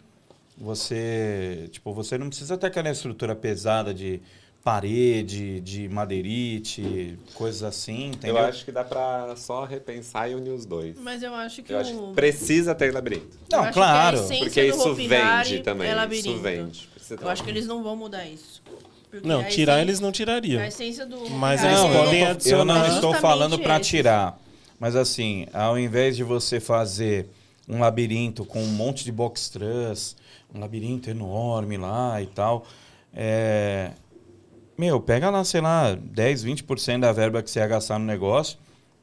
Você, tipo, você não precisa ter aquela estrutura pesada de parede, de madeirite, coisas assim, entendeu? Eu acho que dá pra só repensar e unir os dois. Mas eu acho que Eu acho o... que precisa ter labirinto. eu Não, acho claro. Que a essência Porque isso vende Hari também. É isso vende. Precisa Eu acho que eles não vão mudar isso. Porque Não, tirar essência- eles não tirariam. A essência do Mas eles Não, é- eu podem não tô- adicionar Eu não estou falando para tirar. Mas assim, ao invés de você fazer um labirinto com um monte de box truss, um labirinto enorme lá e tal, é... meu, pega lá, sei lá, 10, 20% da verba que você ia gastar no negócio,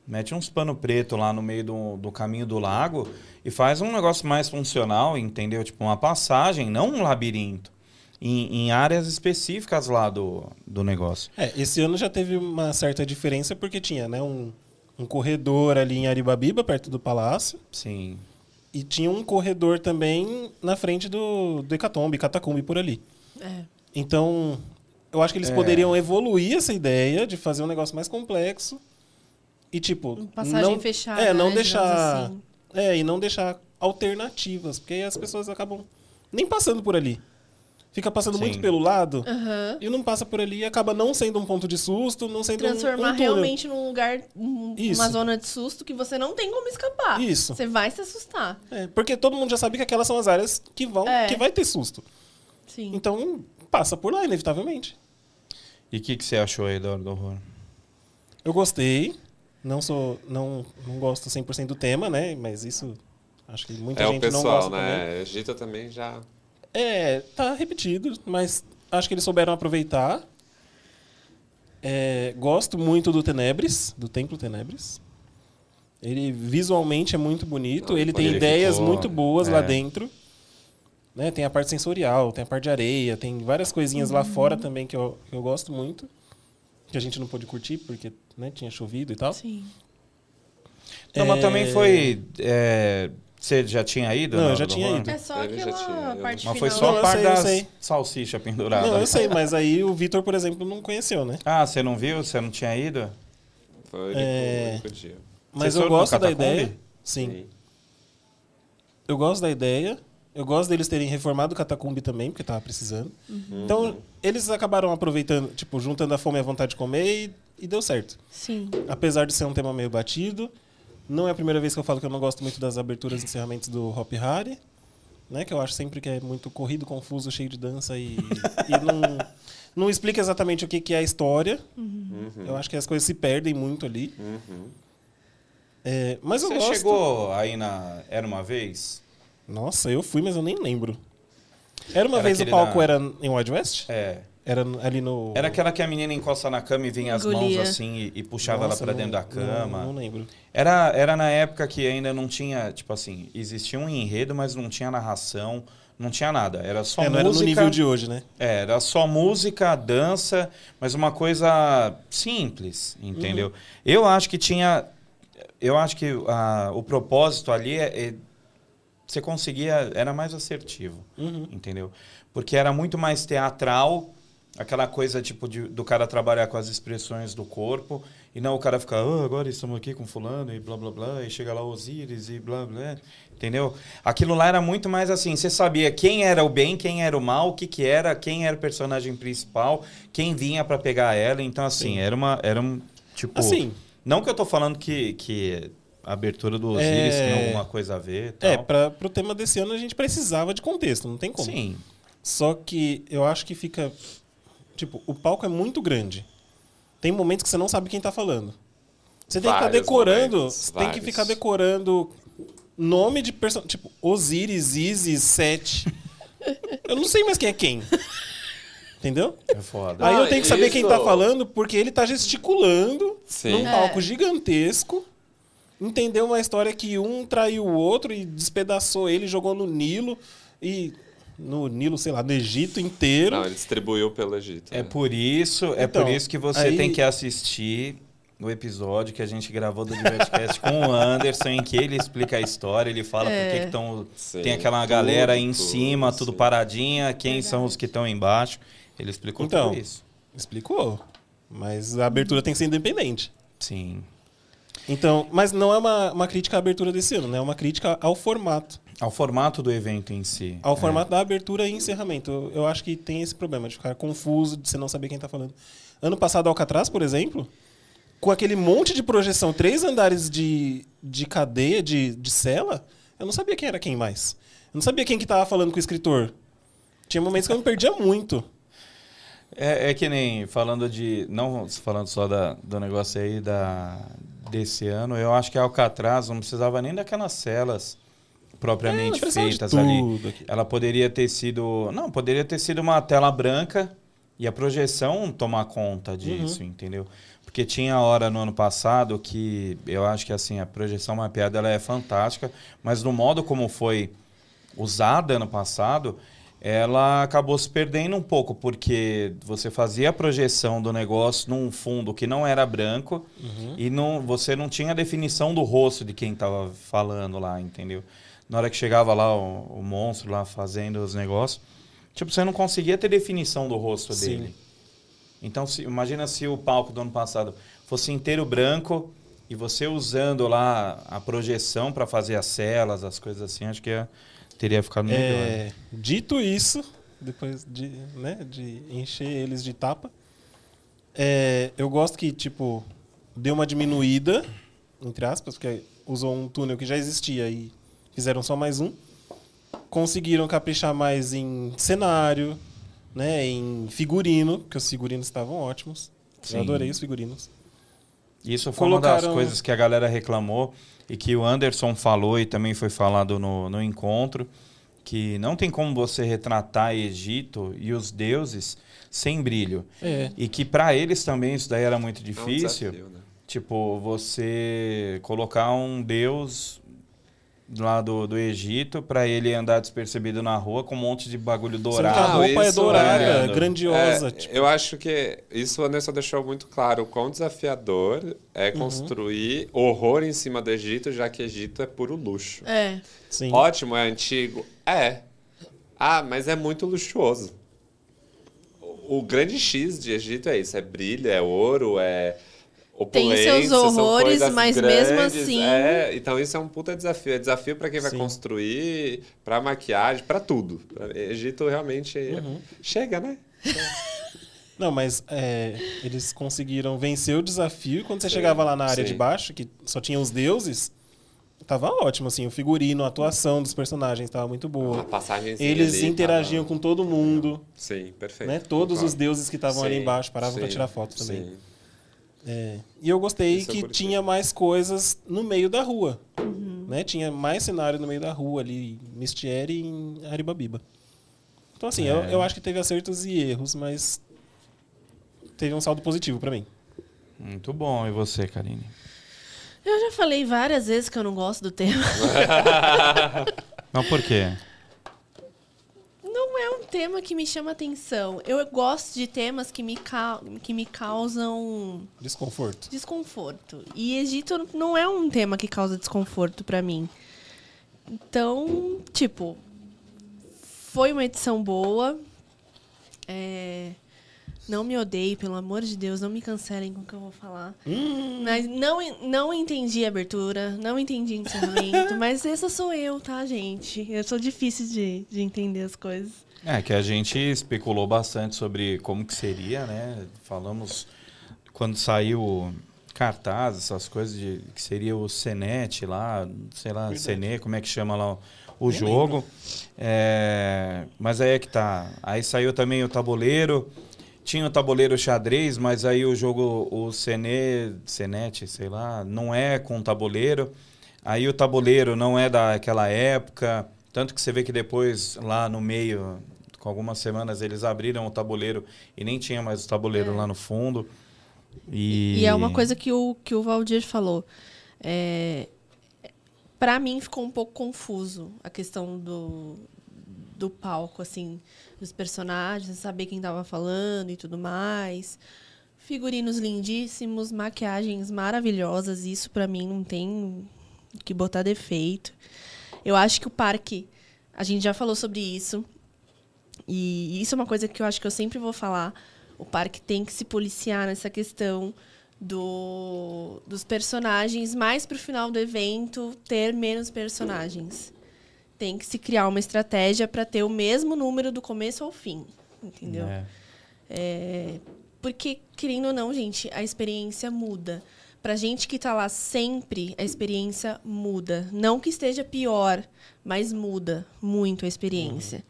mete uns pano preto lá no meio do, do caminho do lago e faz um negócio mais funcional, entendeu? Tipo uma passagem, não um labirinto. Em, em áreas específicas lá do, do negócio. É, esse ano já teve uma certa diferença porque tinha, né, um, um corredor ali em Aribabiba, perto do palácio, Sim. e tinha um corredor também na frente do, do Hecatombe, Catacumbi por ali. É. Então, eu acho que eles É. poderiam evoluir essa ideia de fazer um negócio mais complexo e tipo, Passagem não, fechada. é, não né, deixar, assim. é, e não deixar alternativas, porque aí as pessoas acabam nem passando por ali. Fica passando Sim. muito pelo lado Aham. e não passa por ali e acaba não sendo um ponto de susto, não sendo Transformar um túnel. realmente num lugar, um- uma zona de susto que você não tem como escapar. Isso. Você vai se assustar. É, porque todo mundo já sabe que aquelas são as áreas que vão, É. que vai ter susto. Sim. Então, passa por lá, inevitavelmente. E o que, que você achou aí do, do horror? Eu gostei. Não sou. Não, não gosto 100% do tema, né? Mas isso. Acho que muita É o gente não pessoal, gosta também. né? Egito também já. É, tá repetido, mas acho que eles souberam aproveitar. É, gosto muito do Tenebres, do Templo Tenebres. Ele visualmente é muito bonito, Não, ele tem ele ideias ficou- muito boas lá é. dentro. Né? Tem a parte sensorial, tem a parte de areia, tem várias coisinhas lá fora também que eu, que eu gosto muito. Que a gente não pôde curtir porque né, tinha chovido e tal. Sim. Não, mas É, também foi. é, você já tinha ido? Não, eu já tinha ido. É só aquela tinha, parte Mas foi só Não, a parte sei, sei. salsicha pendurada. Não, eu sei, mas aí o Vitor, por exemplo, não conheceu, né? Ah, você não viu? Você não tinha ido? Foi É. Mas eu gosto da ideia. Sim. Eu gosto da ideia. Eu gosto deles terem reformado o Catacumbi também, porque tava precisando. Uhum. Então, eles acabaram aproveitando, tipo, juntando a fome e a vontade de comer e, e deu certo. Sim. Apesar de ser um tema meio batido. Não é a primeira vez que eu falo que eu não gosto muito das aberturas e encerramentos do Hop Hari. Né, que eu acho sempre que é muito corrido, confuso, cheio de dança e, e não, não explica exatamente o que, que é a história. Uhum. Eu acho que as coisas se perdem muito ali. Uhum. É, mas eu Você gosto. chegou aí na. Era uma vez? Nossa, eu fui, mas eu nem lembro. Era uma Era vez o palco da- era em Wild West? É. Era ali no. Era aquela que a menina encosta na cama e vinha as Engolia. mãos assim e, e puxava Nossa, ela pra não- dentro da cama. Não, não lembro. Era, era na época que ainda não tinha, tipo assim, existia um enredo, mas não tinha narração, não tinha nada. Era só É, não era no música. nível de hoje, né? É, era só música, dança, mas uma coisa simples, entendeu? Eu acho que tinha. Eu acho que ah, o propósito ali é, é- você conseguia. Era mais assertivo, Uhum. entendeu? Porque era muito mais teatral aquela coisa tipo de- do cara trabalhar com as expressões do corpo e não o cara ficar, "Ah, agora estamos aqui com fulano e blá blá blá, e chega lá Osíris e blá blá, entendeu? Aquilo lá era muito mais assim, você sabia quem era o bem, quem era o mal, o que que era, quem era o personagem principal, quem vinha pra pegar ela, então assim, Sim. era uma era um tipo, Assim, não que eu tô falando que que a abertura do Osíris É. tem alguma coisa a ver, tal. é, para pro tema desse ano a gente precisava de contexto, não tem como. Sim. Só que eu acho que fica. Tipo, o palco é muito grande. Tem momentos que você não sabe quem tá falando. Você tem que ficar Vários decorando. momentos, Você tem que vários. ficar decorando nome de personagem. Tipo, Osiris, Isis, Sete. eu não sei mais quem é quem. Entendeu? É foda. Aí eu Ah, tenho que saber quem tá isso. falando, porque ele tá gesticulando Sim. num É. palco gigantesco. Entendeu uma história que um traiu o outro e despedaçou ele, jogou no Nilo e. No Nilo, sei lá, no Egito inteiro. Não, ele distribuiu pelo Egito. É né? por isso, é Então, por isso que você aí- tem que assistir o episódio que a gente gravou do Divertcast com o Anderson, em que ele explica a história, ele fala por que que tão, Sim, tem aquela tudo, galera aí em tudo, cima, tudo sim. paradinha, quem são os que estão embaixo. Ele explicou Então. tudo isso. Explicou. Mas a abertura tem que ser independente. Sim. Então, mas não é uma, uma crítica à abertura desse ano, né? É uma crítica ao formato. Ao formato do evento em si. Ao É. formato da abertura e encerramento. Eu, eu acho que tem esse problema de ficar confuso, de você não saber quem tá falando. Ano passado, Alcatraz, por exemplo, com aquele monte de projeção, três andares de, de cadeia, de, de cela, eu não sabia quem era quem mais. Eu não sabia quem que tava falando com o escritor. Tinha momentos que eu me perdia muito. É, é que nem falando de. Não falando só da, do negócio aí da, desse ano, eu acho que a Alcatraz não precisava nem daquelas celas É, propriamente de feitas ali. aqui. Ela poderia ter sido. Não, poderia ter sido uma tela branca e a projeção tomar conta disso, Uhum. entendeu? Porque tinha hora no ano passado que eu acho que assim, a projeção mapeada ela é fantástica, mas no modo como foi usada ano passado, ela acabou se perdendo um pouco, porque você fazia a projeção do negócio num fundo que não era branco Uhum. e não, você não tinha a definição do rosto de quem estava falando lá, entendeu? Na hora que chegava lá o, o monstro lá fazendo os negócios, tipo, você não conseguia ter definição do rosto Sim. dele. Então, se- imagina se o palco do ano passado fosse inteiro branco e você usando lá a projeção para fazer as celas, as coisas assim, acho que ia- teria ficado melhor. É, dito isso, depois de, né, de encher eles de tapa, é, eu gosto que, tipo, deu uma diminuída, entre aspas, porque usou um túnel que já existia e fizeram só mais um. Conseguiram caprichar mais em cenário, né, em figurino, porque os figurinos estavam ótimos. Sim. Eu adorei os figurinos. Isso foi uma das Colocaram- coisas que a galera reclamou e que o Anderson falou e também foi falado no, no encontro, que não tem como você retratar Egito e os deuses sem brilho. É. E que para eles também isso daí era muito É um difícil. desafio, né? Tipo, você colocar um deus lá do, do Egito para ele andar despercebido na rua com um monte de bagulho Sendo que a dourado. Roupa é isso dourada, é- grandiosa. É, tipo, Eu acho que isso o Anderson deixou muito claro. O quão desafiador é Uhum. construir horror em cima do Egito, já que Egito é puro luxo. É. sim. Ótimo, é antigo? É. Ah, mas é muito luxuoso. O, o grande X de Egito é isso: é brilho, é ouro, é. Tem seus horrores, mas mesmo grandes, assim- É, então isso é um puta desafio. É desafio para quem vai Sim. construir, para maquiagem, para tudo. Egito realmente é- Uhum. chega, né? Não, mas é, eles conseguiram vencer o desafio. e Quando você Sim, chegava lá na área sim. de baixo, que só tinha os deuses, tava ótimo, assim. O figurino, a atuação dos personagens tava muito A boa. passagem Eles interagiam com todo mundo, Sim, perfeito. né? Todos os Concordo. deuses que estavam ali embaixo paravam pra sim, tirar foto também. sim. É, E eu gostei Isso eu que curti. tinha mais coisas no meio da rua. Né? Tinha mais cenário no meio da rua ali, em Mistieri e em Aribabiba. Então, assim, eu, É. eu acho que teve acertos e erros, mas teve um saldo positivo pra mim. Muito bom. E você, Karine? Eu já falei várias vezes que eu não gosto do tema. Não, por quê? Não é um tema que me chama atenção. Eu gosto de temas que me, ca- que me causam Desconforto. desconforto. E Egito não é um tema que causa desconforto pra mim. Então, tipo, foi uma edição boa. É, Não me odeiem, pelo amor de Deus, não me cancelem com o que eu vou falar. Hum. Mas não, não entendi a abertura, não entendi encerramento, mas essa sou eu, tá, gente? Eu sou difícil de, de entender as coisas. É, que a gente especulou bastante sobre como que seria, né? Falamos quando saiu cartaz, essas coisas de que seria o Senet lá, sei lá, Verdade. Como é que chama lá o, o jogo. É, mas aí é que tá. Aí saiu também o tabuleiro. Tinha o tabuleiro xadrez, mas aí o jogo, o Sene, Senet, sei lá, não é com tabuleiro. Aí o tabuleiro não é daquela época. Tanto que você vê que depois, lá no meio, com algumas semanas, eles abriram o tabuleiro e nem tinha mais o tabuleiro É. lá no fundo. E, E é uma coisa que o, que o Valdir falou. É, para mim ficou um pouco confuso a questão do, do palco, assim, dos personagens, saber quem tava falando e tudo mais. Figurinos lindíssimos, maquiagens maravilhosas, isso para mim não tem que botar defeito. Eu acho que o parque, a gente já falou sobre isso, e isso é uma coisa que eu acho que eu sempre vou falar. O parque tem que se policiar nessa questão do, dos personagens, mais pro final do evento ter menos personagens. Tem que se criar uma estratégia para ter o mesmo número do começo ao fim, entendeu? É. É, porque, querendo ou não, gente, a experiência muda. Pra gente que tá lá sempre, a experiência muda. Não que esteja pior, mas muda muito a experiência.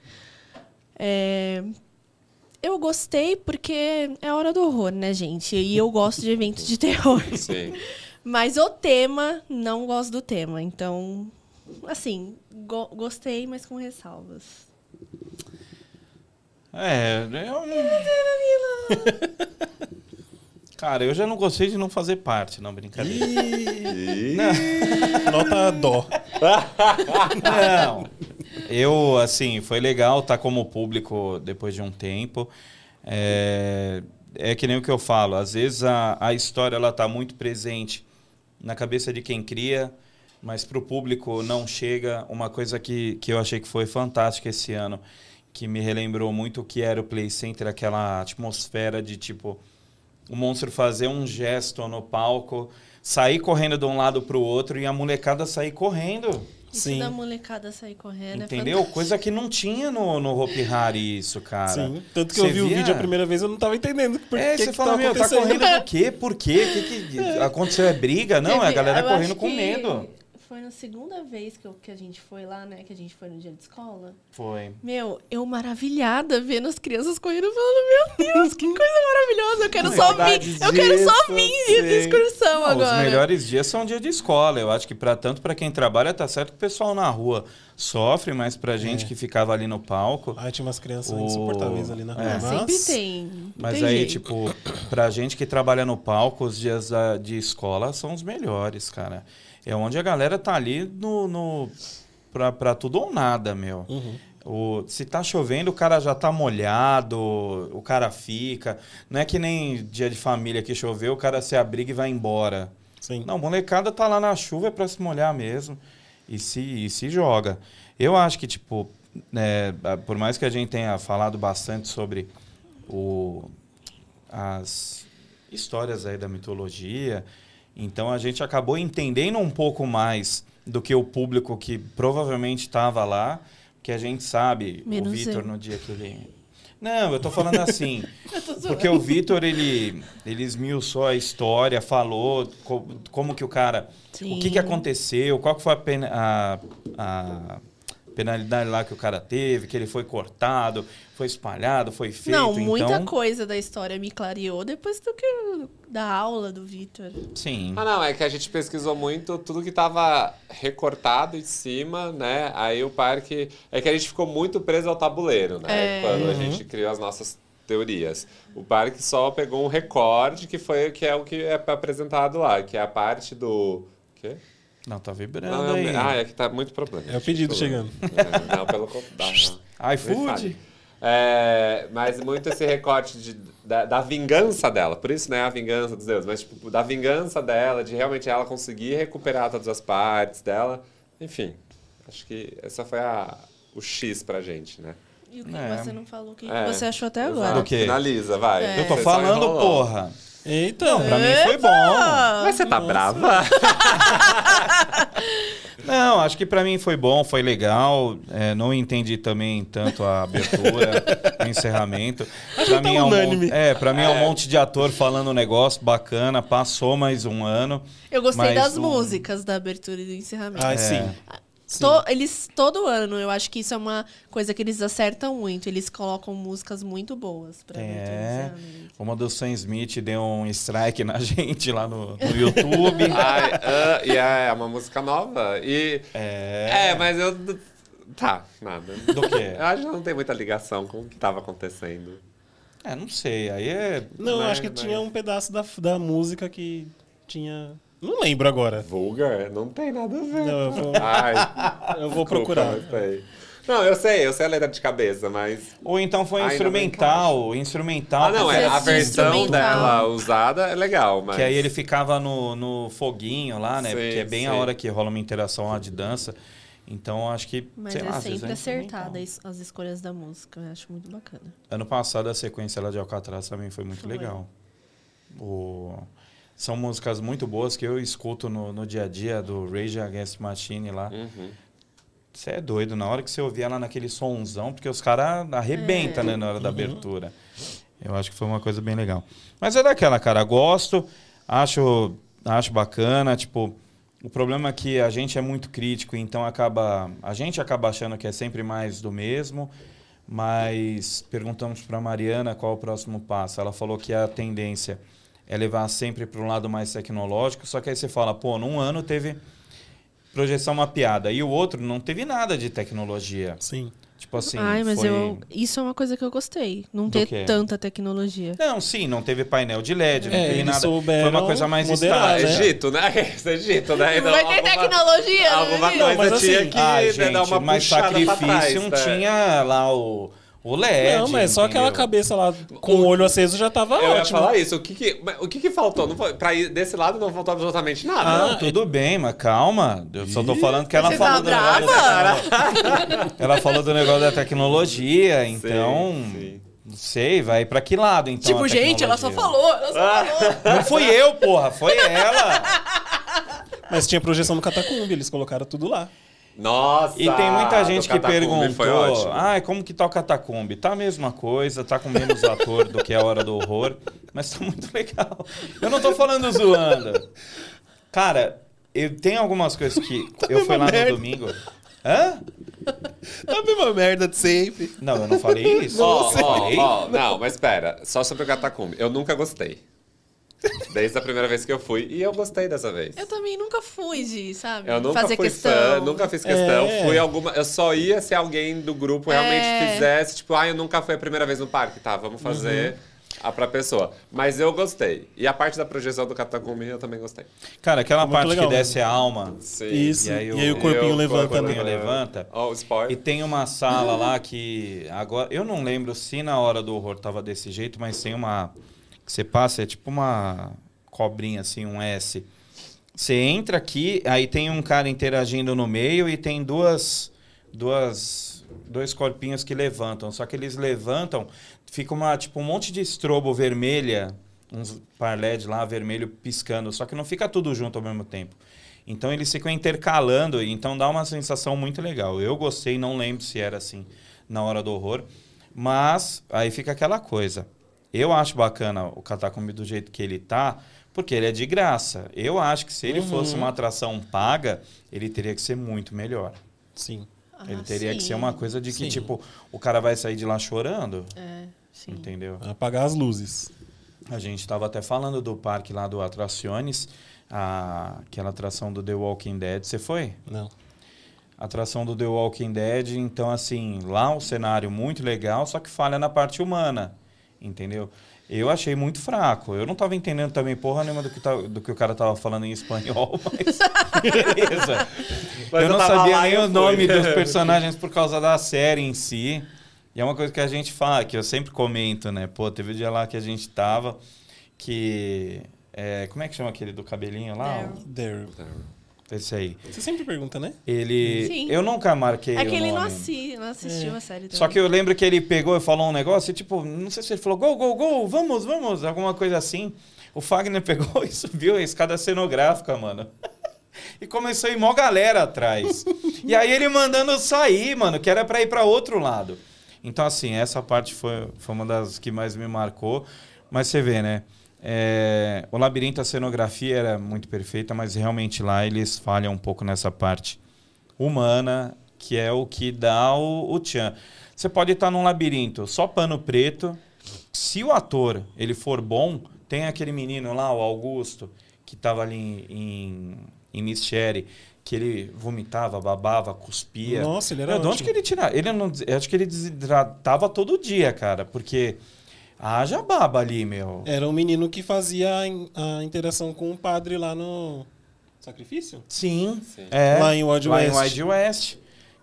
É, eu gostei porque é hora do horror, né, gente? E eu gosto de eventos de terror. Sim. Mas o tema, não gosto do tema. Então, assim, go- gostei, mas com ressalvas. É, eu... Cara, eu já não gostei de não fazer parte, não, brincadeira. Nota dó. Não. Eu, assim, foi legal estar como público depois de um tempo. É, é que nem o que eu falo, às vezes a, a história ela tá muito presente na cabeça de quem cria, mas para o público não chega. Uma coisa que, que eu achei que foi fantástica esse ano, que me relembrou muito o que era o Play Center, aquela atmosfera de tipo o monstro fazer um gesto no palco, sair correndo de um lado para o outro e a molecada sair correndo. Isso Sim. da molecada sair correndo Entendeu? é. Coisa que não tinha no, no Hopi Hari isso, cara. Sim. Tanto que Você eu vi o via- vídeo a primeira vez eu não tava entendendo por É, que você que fala, meu, tá correndo do quê? Por quê? O que, que aconteceu? É briga? Não, é a galera correndo acho com que medo. Foi na segunda vez que, eu- que a gente foi lá, né? Que a gente foi no dia de escola. Foi. Meu, eu maravilhada vendo as crianças correndo, falando, meu Deus, que coisa maravilhosa. Eu quero só vir. Eu quero só disso, vir de excursão Não, agora. Os melhores dias são dia de escola. Eu acho que para tanto para quem trabalha tá certo que o pessoal na rua sofre, mas pra gente É. que ficava ali no palco, Ai, tinha umas crianças O- insuportáveis ali na rua. É. Ah, mas... sempre tem. Mas tem aí, jeito. tipo, pra gente que trabalha no palco, os dias da- de escola são os melhores, cara. É onde a galera tá ali no, no, pra, pra tudo ou nada, meu. Uhum. O, se tá chovendo, o cara já tá molhado, o cara fica. Não é que nem dia de família que choveu, o cara se abriga e vai embora. Sim. Não, molecada tá lá na chuva é pra se molhar mesmo. E se, e se joga. Eu acho que, tipo, né, por mais que a gente tenha falado bastante sobre o, as histórias aí da mitologia, então a gente acabou entendendo um pouco mais do que o público que provavelmente estava lá, que a gente sabe, Menos o Vitor no dia que ele... Não, eu tô falando assim, porque o Vitor, ele, ele esmiuçou a história, falou co- como que o cara... O que, que Sim. aconteceu, qual que foi a, pena, a, a penalidade lá que o cara teve, que ele foi cortado, foi espalhado, foi feito. Não, muita então, coisa da história me clareou depois do que da aula do Vitor. Sim. Ah, não, é que a gente pesquisou muito tudo que tava recortado em cima, né? Aí o parque. É que a gente ficou muito preso ao tabuleiro, né? É. Quando a gente criou as nossas teorias. O parque só pegou um recorde que foi que é o que é apresentado lá, que é a parte do. Quê? Não, tá vibrando Não, aí. ah, é que tá muito problema. É o pedido Tô- chegando. É, não, pelo contrário. iFood? É, mas muito esse recorte de, da, da vingança dela. Por isso, né, a vingança dos deuses. Mas, tipo, da vingança dela, de realmente ela conseguir recuperar todas as partes dela. Enfim, acho que essa foi a, o X pra gente, né? E o que É. você não falou? O que É, você achou até agora? Finaliza, vai. É. Eu tô falando, porra. Então, Pra mim foi bom. Mas você tá brava? Não, acho que pra mim foi bom, foi legal. É, não entendi também tanto a abertura, o encerramento. Pra tá mim é um é, para mim é um É. monte de ator falando um negócio bacana. Passou mais um ano. Eu gostei das o- músicas da abertura e do encerramento. ah, É. sim. To- eles, todo ano, eu acho que isso é uma coisa que eles acertam muito. Eles colocam músicas muito boas pra É. Uma do Sam Smith deu um strike na gente lá no, no YouTube. Ai, ah, e é uma música nova. E. É. É, mas eu. Tá, nada. Do quê? Eu acho que não tem muita ligação com o que tava acontecendo. É, não sei. Aí é. Não, Mas- acho que mas- tinha um pedaço da, da música que tinha. Não lembro agora. Vulgar? Não tem nada a ver. Não, eu vou, Ai, eu vou procurar. não sei. Não, eu sei, eu sei a letra de cabeça, mas. Ou então foi Ainda instrumental. Instrumental. Ah, não, é, a Esse versão dela usada é legal, mas. Que aí ele ficava no, no foguinho lá, né? Sim, Porque é bem a sim. hora que rola uma interação lá de dança. Então acho que. Mas sei é lá, sempre instrumental. acertada as, as escolhas da música. Eu acho muito bacana. Ano passado a sequência lá de Alcatraz também foi muito Foi. legal. O... São músicas muito boas que eu escuto no, no dia a dia do Rage Against the Machine lá. Uhum. Você é doido, na hora que você ouvir ela naquele sonzão, porque os caras arrebentam, É. né, na hora da abertura. Eu acho que foi uma coisa bem legal. Mas é daquela, cara, gosto, acho, acho bacana, tipo, o problema é que a gente é muito crítico, então acaba, a gente acaba achando que é sempre mais do mesmo, mas perguntamos para Mariana qual o próximo passo. Ela falou que a tendência é levar sempre para um lado mais tecnológico, só que aí você fala, pô, num ano teve projeção mapeada e o outro não teve nada de tecnologia. Sim. Tipo assim, Ai, mas foi... eu, isso é uma coisa que eu gostei. Não ter tanta tecnologia. Não, sim, não teve painel de LED, não É, teve nada. Foi uma coisa mais estática. né? Egito, né? Egito, né? Não vai ter alguma- tecnologia, Alguma né? coisa Não, mas tinha assim- que né, gente, dar uma mas sacrifício trás, não né? tinha lá o, o LED. Não, mas só aquela cabeça lá com o olho aceso já tava Eu ia ótimo. falar isso. O que que, o que, que faltou? Não foi, pra ir desse lado não faltou absolutamente nada. Ah, Não, tudo bem, mas calma. Eu só tô falando que ela Você falou tá do negócio. brava? Ela falou do negócio da tecnologia, Sim, então. sim. Não sei, vai pra que lado então? Tipo, a gente, ela só falou, ela só falou. Não fui eu, porra, foi ela. Mas tinha projeção no Catacumbi, eles colocaram tudo lá. Nossa! E tem muita gente que perguntou: ah, como que tá o Catacumbi? Tá a mesma coisa, tá com menos ator do que a Hora do Horror, mas tá muito legal. Eu não tô falando zoando. Cara, eu tenho algumas coisas que. eu fui lá no merda. domingo. Hã? A mesma merda de sempre. Não, eu não falei isso. Eu ó, falei. ó, não, mas espera. Só sobre o Catacumbi. Eu nunca gostei. Desde a primeira vez que eu fui. E eu gostei dessa vez. Eu também nunca fui de, sabe? Eu nunca fazer fui questão. fã, nunca fiz questão. É. Fui alguma. Eu só ia se alguém do grupo realmente É. fizesse, tipo, ah, eu nunca fui a primeira vez no parque, tá? Vamos fazer Uhum. a pra pessoa. Mas eu gostei. E a parte da projeção do Catacumbi eu também gostei. Cara, aquela Muito parte legal. que desce a alma Sim. Isso. E E aí aí, o- o corpinho Eu- levanta, o corpinho né? levanta. Ó, o E spoiler. tem uma sala lá que agora eu não lembro se na hora do horror tava desse jeito, mas tem uma que você passa é tipo uma cobrinha assim, um S. Você entra aqui, aí tem um cara interagindo no meio e tem duas duas dois corpinhos que levantam, só que eles levantam, fica uma tipo um monte de estrobo vermelha, uns par LED lá vermelho piscando, só que não fica tudo junto ao mesmo tempo. Então eles ficam intercalando, então dá uma sensação muito legal. Eu gostei, não lembro se era assim na hora do horror, mas aí fica aquela coisa. Eu acho bacana o Catacombi do jeito que ele tá, porque ele é de graça. Eu acho que se ele fosse uma atração paga, ele teria que ser muito melhor. Sim. Ah, ele teria que sim. ser uma coisa de que, Sim. tipo, o cara vai sair de lá chorando, É, sim. entendeu? Apagar as luzes. A gente estava até falando do parque lá do Atrações, a, aquela atração do The Walking Dead. Você foi? Não. Atração do The Walking Dead, então assim, lá um cenário muito legal, só que falha na parte humana, entendeu? Eu achei muito fraco. Eu não estava entendendo também porra nenhuma do que, tá- do que o cara tava falando em espanhol, mas beleza. Mas eu não sabia nem o fui. nome dos personagens por causa da série em si. E é uma coisa que a gente fala, que eu sempre comento, né? Pô, teve um dia lá que a gente tava que. é, como é que chama aquele do cabelinho lá? Daryl. There. Esse aí. Você sempre pergunta, né? Ele. Sim. Eu nunca marquei. É que o ele não, assi, não assistiu a série também. Só que eu lembro que ele pegou e falou um negócio, e, tipo, não sei se ele falou gol, gol, gol, vamos, vamos, alguma coisa assim. O Fagner pegou e subiu a escada cenográfica, mano. E começou a ir mó galera atrás. e aí ele mandando sair, mano, que era pra ir pra outro lado. Então, assim, essa parte foi, foi uma das que mais me marcou. Mas você vê, né? É, o labirinto, a cenografia era muito perfeita, mas realmente lá eles falham um pouco nessa parte humana, que é o que dá o, o tchan. Você pode estar num labirinto só pano preto. Se o ator ele for bom, tem aquele menino lá, o Augusto, que estava ali em, em, em que ele vomitava, babava, cuspia. Nossa, ele era Meu, de onde que ele tirava? Ele não, acho que ele desidratava todo dia, cara, porque haja baba ali, meu. Era um menino que fazia a, in- a interação com o padre lá no sacrifício? Sim, Sim. é. Lá em Wild lá West. em Wild West.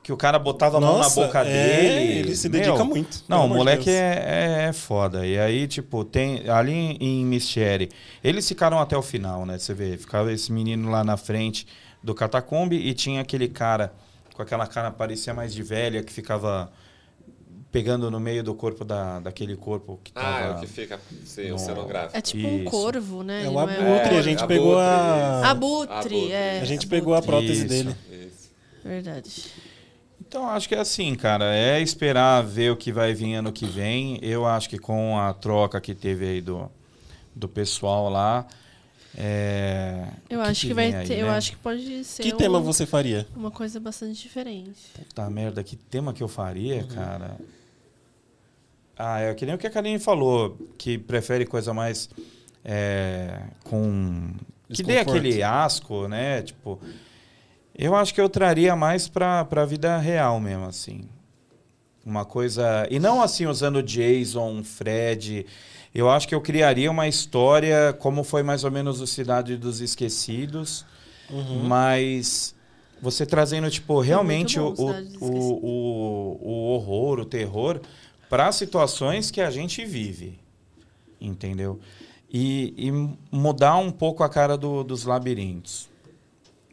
Que o cara botava a mão na Nossa, boca é, dele. ele se Meu, dedica muito, Não, o de moleque é, é, é foda. E aí, tipo, tem. Ali em, em Mistieri, eles ficaram até o final, né? Você vê, ficava esse menino lá na frente do catacombe e tinha aquele cara com aquela cara parecia mais de velha que ficava pegando no meio do corpo da, daquele corpo que Ah, tava. é o que fica. Sim, No- o cenográfico. É tipo um Isso. corvo, né? É o não abutre, É, a gente abutre, pegou a. Abutre, Abutre. é. A gente abutre. pegou a prótese Isso. dele. Isso. Verdade. Então, acho que é assim, cara. É esperar ver o que vai vir ano que vem. Eu acho que com a troca que teve aí do, do pessoal lá. É... Eu o acho que, que vai aí, ter. Eu né? acho que pode ser. Que um- tema você faria? Uma coisa bastante diferente. Puta merda, que tema que eu faria, Uhum. cara? Ah, é que nem o que a Karine falou, que prefere coisa mais é, com. Que dê aquele asco, né? Tipo. Eu acho que eu traria mais pra, pra vida real mesmo, assim. Uma coisa. E não assim usando Jason, Fred. Eu acho que eu criaria uma história como foi mais ou menos o Cidade dos Esquecidos. Uhum. Mas você trazendo, tipo, realmente bom, o, o, o, o horror, o terror, para situações que a gente vive. Entendeu? E, e mudar um pouco a cara do- dos labirintos.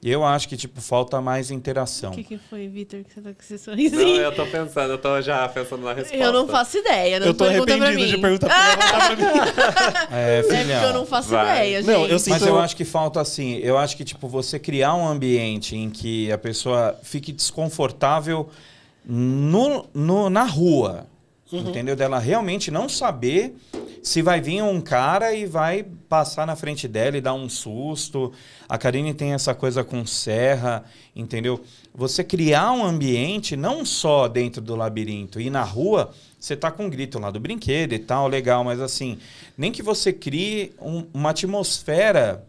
Eu acho que, tipo, falta mais interação. O que, que foi, Vitor, que você tá com esse Não, sorrisinho? eu tô pensando, eu tô já pensando na resposta. Eu não faço ideia, não Eu tô arrependido de perguntar pra mim. É, É porque filhão. eu não faço Vai. ideia, gente. Não, eu sinto- Mas eu acho que falta assim, eu acho que tipo você criar um ambiente em que a pessoa fique desconfortável no, no- na rua, entendeu? Dela realmente não saber se vai vir um cara e vai passar na frente dela e dar um susto. A Karine tem essa coisa com serra, entendeu? Você criar um ambiente não só dentro do labirinto e na rua, você tá com um grito lá do brinquedo e tal, legal, mas assim, nem que você crie um- uma atmosfera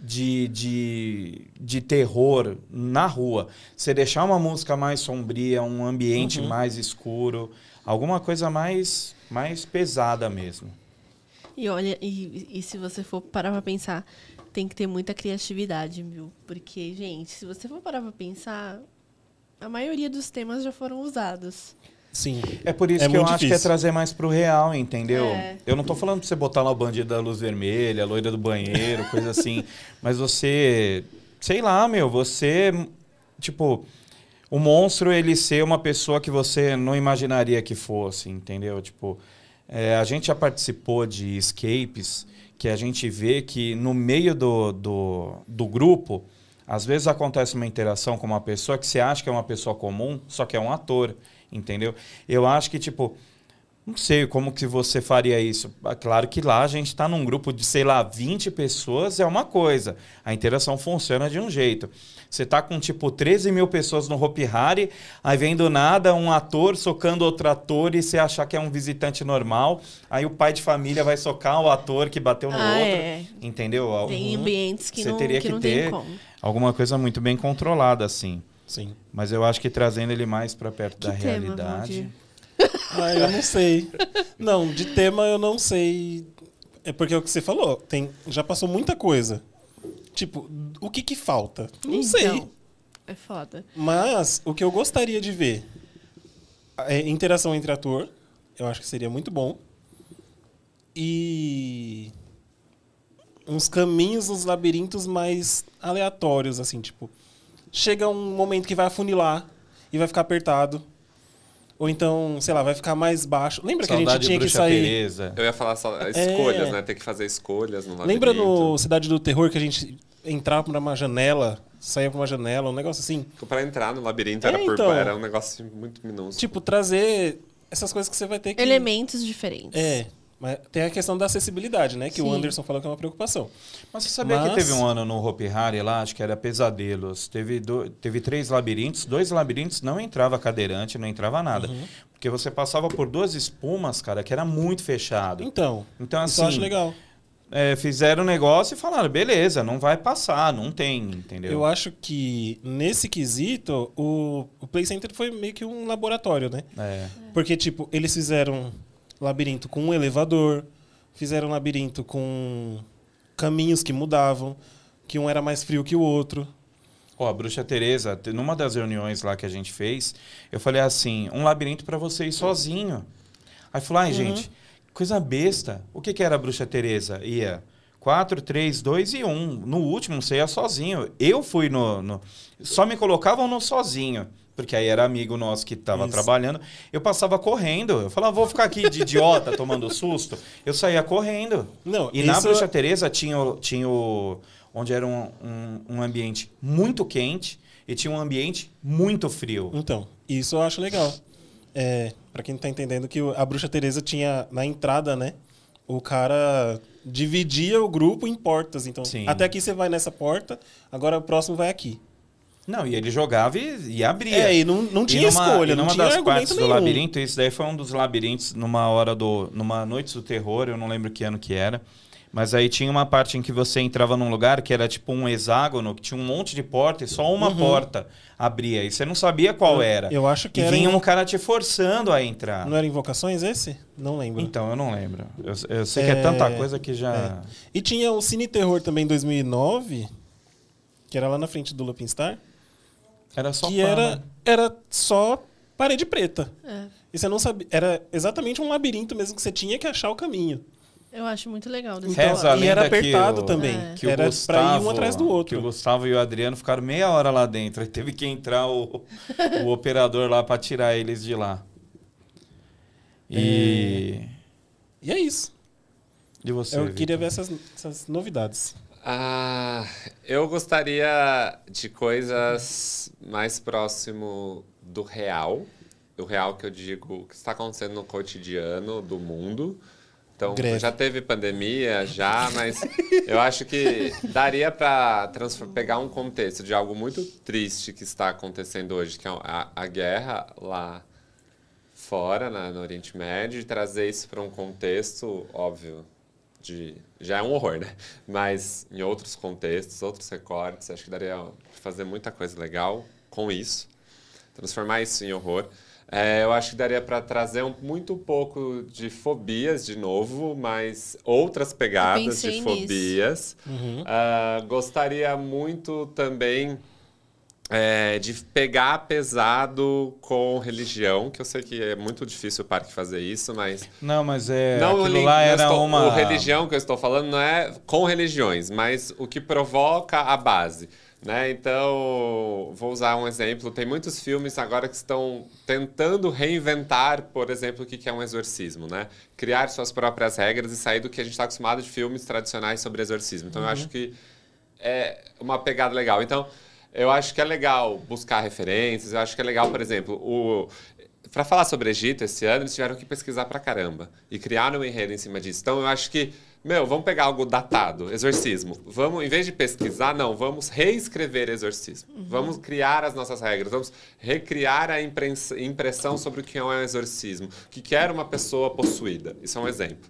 de, de, de terror na rua. Você deixar uma música mais sombria, um ambiente mais escuro, alguma coisa mais, mais pesada mesmo. E olha, e, e se você for parar pra pensar, tem que ter muita criatividade, viu? Porque, gente, se você for parar pra pensar, a maioria dos temas já foram usados. Sim. É por isso É que eu muito acho que é difícil. trazer mais pro real, entendeu? É. Eu não tô falando pra você botar lá o bandido da luz vermelha, a loira do banheiro, coisa assim. Mas você, sei lá, meu, você, tipo, o monstro ele ser uma pessoa que você não imaginaria que fosse, entendeu? Tipo, é, a gente já participou de escapes que a gente vê que no meio do, do, do grupo, às vezes acontece uma interação com uma pessoa que você acha que é uma pessoa comum, só que é um ator, entendeu? Eu acho que, tipo, não sei como que você faria isso. Ah, Claro que lá a gente está num grupo de, sei lá, 20 pessoas, é uma coisa. A interação funciona de um jeito. Você tá com, tipo, 13 mil pessoas no Hopi Hari, aí vem do nada um ator socando outro ator e você achar que é um visitante normal. Aí o pai de família vai socar o ator que bateu no Ah, outro. é. Entendeu? Tem Uhum. ambientes que Você não, teria que que não ter tem como. alguma coisa muito bem controlada, assim. Sim. Mas eu acho que trazendo ele mais para perto Que da tema, realidade. Valdir? Ah, eu não sei. Não, de tema eu não sei. É porque é o que você falou. Tem, já passou muita coisa. Tipo, o que que falta? Não sei. Então, É foda. Mas o que eu gostaria de ver é interação entre ator. Eu acho que seria muito bom. E uns caminhos nos labirintos mais aleatórios, assim, tipo. Chega um momento que vai afunilar e vai ficar apertado. Ou então, sei lá, vai ficar mais baixo. Lembra que a gente Saudade tinha que Bruxa sair. Teresa. Eu ia falar só escolhas, né? Ter que fazer escolhas no É. Lembra no Cidade do Terror que a gente entrava por uma janela, saía por uma janela, um negócio assim? Pra entrar no labirinto É, era, por, então. era um negócio muito minúsculo. Tipo, trazer essas coisas que você vai ter que. Elementos diferentes. É. Mas tem a questão da acessibilidade, né? Que o Sim. Anderson falou que é uma preocupação. Mas você sabia Mas- que teve um ano no Hopi Hari lá, acho que era Pesadelos. Teve, do- teve três labirintos, dois labirintos não entrava cadeirante, não entrava nada. Uhum. Porque você passava por duas espumas, cara, que era muito fechado. Então, Então, isso eu acho assim, legal. É, fizeram o negócio e falaram, beleza, não vai passar, não tem, entendeu? Eu acho que nesse quesito, o, o Play Center foi meio que um laboratório, né? É. Porque, tipo, eles fizeram labirinto com um elevador, fizeram labirinto com caminhos que mudavam, que um era mais frio que o outro. Ó, a Bruxa Teresa, te- numa das reuniões lá que a gente fez, eu falei assim, um labirinto pra você ir sozinho. Aí falou, ai, gente, coisa besta. O que, que era a Bruxa Teresa? Ia 4, 3, 2 e 1. No último, você ia sozinho. Eu fui no... no- Só me colocavam no sozinho. Porque aí era amigo nosso que estava trabalhando. Eu passava correndo. Eu falava, vou ficar aqui de idiota tomando susto. Eu saía correndo. Não, E na isso- Bruxa Teresa tinha, tinha o. onde era um, um, um ambiente muito quente e tinha um ambiente muito frio. Então, isso eu acho legal. É, para quem não tá entendendo que a Bruxa Teresa tinha na entrada, né? O cara dividia o grupo em portas. Então, Sim. até aqui você vai nessa porta, agora o próximo vai aqui. Não, e ele jogava e, e abria. É, e não, não tinha e numa, escolha, e não numa tinha das partes nenhum. do labirinto, isso daí foi um dos labirintos numa hora do. numa noite do terror, eu não lembro que ano que era. Mas aí tinha uma parte em que você entrava num lugar que era tipo um hexágono, que tinha um monte de porta e só uma porta abria. E você não sabia qual era. Uhum. Eu acho que e era vinha em- um cara te forçando a entrar. Não era Invocações esse? Não lembro. Então, eu não lembro. Eu, eu sei que é tanta coisa que já. E tinha o Cine Terror também em 2009, que era lá na frente do Lupin Star, Era só que era, era só parede preta. É. E você não sabia. Era exatamente um labirinto mesmo que você tinha que achar o caminho. Eu acho muito legal. desse a e era que apertado o- também. É. Que era Gustavo, pra ir um atrás do Que outro. o Gustavo e o Adriano ficaram meia hora lá dentro. Aí teve que entrar o, o operador lá para tirar eles de lá. E. E é isso. E você? Eu queria Vitor? ver essas, essas novidades. Ah, eu gostaria de coisas mais próximo do real. O real que eu digo, o que está acontecendo no cotidiano do mundo. Então, Greve. já teve pandemia, já, mas eu acho que daria para pegar um contexto de algo muito triste que está acontecendo hoje, que é a, a guerra lá fora, na, no Oriente Médio, e trazer isso para um contexto, óbvio, de já é um horror, né? Mas em outros contextos, outros recortes, acho que daria pra fazer muita coisa legal com isso, transformar isso em horror. É, eu acho que daria para trazer um, muito pouco de fobias de novo, mas outras pegadas de fobias. Ah, gostaria muito também é, de pegar pesado com religião, que eu sei que é muito difícil o parque fazer isso, mas Não, mas é. não, o aquilo lá era estou- uma. O religião que eu estou falando não é com religiões, mas o que provoca a base. Né? Então, vou usar um exemplo. Tem muitos filmes agora que estão tentando reinventar, por exemplo, o que é um exorcismo. Né? Criar suas próprias regras e sair do que a gente está acostumado de filmes tradicionais sobre exorcismo. Então, eu acho que é uma pegada legal. Então, eu acho que é legal buscar referências. Eu acho que é legal, por exemplo, o para falar sobre Egito esse ano, eles tiveram que pesquisar pra caramba e criaram um enredo em cima disso. Então, eu acho que, meu, vamos pegar algo datado, exorcismo. Vamos, em vez de pesquisar, não, vamos reescrever exorcismo. Vamos criar as nossas regras, vamos recriar a impressão sobre o que é um exorcismo, o que que era uma pessoa possuída. Isso é um exemplo,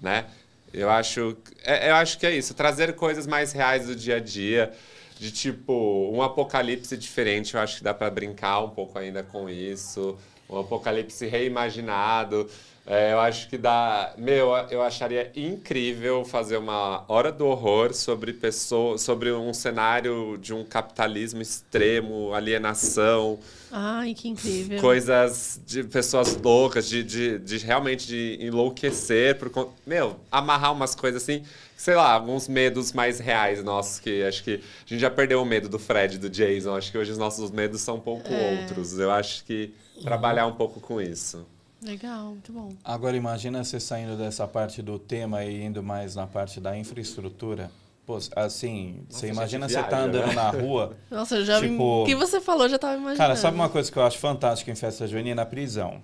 né? Eu acho, é- eu acho que é isso, trazer coisas mais reais do dia a dia, de tipo um apocalipse diferente. Eu acho que dá para brincar um pouco ainda com isso, um apocalipse reimaginado. É, eu acho que dá. Meu, eu acharia incrível fazer uma hora do horror sobre pessoa, sobre um cenário de um capitalismo extremo, alienação, Ai, que incrível. coisas de pessoas loucas, de, de, de realmente de enlouquecer por Meu, amarrar umas coisas assim, sei lá, alguns medos mais reais nossos, que acho que a gente já perdeu o medo do Fred, e do Jason. Acho que hoje os nossos medos são um pouco É. outros. Eu acho que trabalhar um pouco com isso. Legal, muito bom. Agora imagina você saindo dessa parte do tema e indo mais na parte da infraestrutura. Pô, assim, você a imagina você tá andando né? na rua. Nossa, eu já me- Tipo- O que você falou, eu já tava imaginando. Cara, sabe uma coisa que eu acho fantástica em festa junina? A prisão.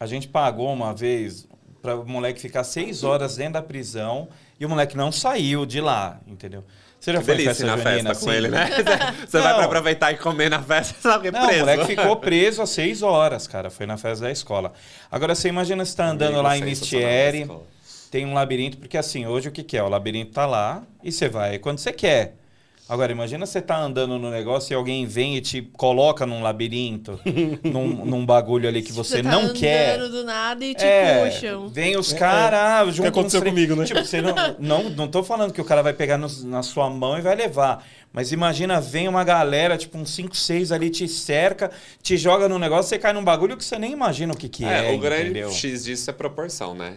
A gente pagou uma vez para o moleque ficar seis horas dentro da prisão e o moleque não saiu de lá, entendeu? Você já Que foi delícia festa na junina festa com assim? ele, né? Você vai pra aproveitar e comer na festa, sabe? Não, preso. o moleque ficou preso há seis horas, cara. Foi na festa da escola. Agora, você imagina você tá andando Amigo lá em Mistieri. Tem um labirinto, porque assim, hoje o que, que é? O labirinto tá lá e você vai quando você quer. Agora, imagina você tá andando no negócio e alguém vem e te coloca num labirinto, num, num bagulho ali que você, tá não quer. do nada e te É, puxam. vem os caras, juntam aconteceu uns tre- comigo, né? Tipo, você não, não, não tô falando que o cara vai pegar no- na sua mão e vai levar. Mas imagina, vem uma galera, tipo uns 5, 6 ali, te cerca, te joga num negócio, você cai num bagulho que você nem imagina o que, que é, É, o grande entendeu? X disso é proporção, né?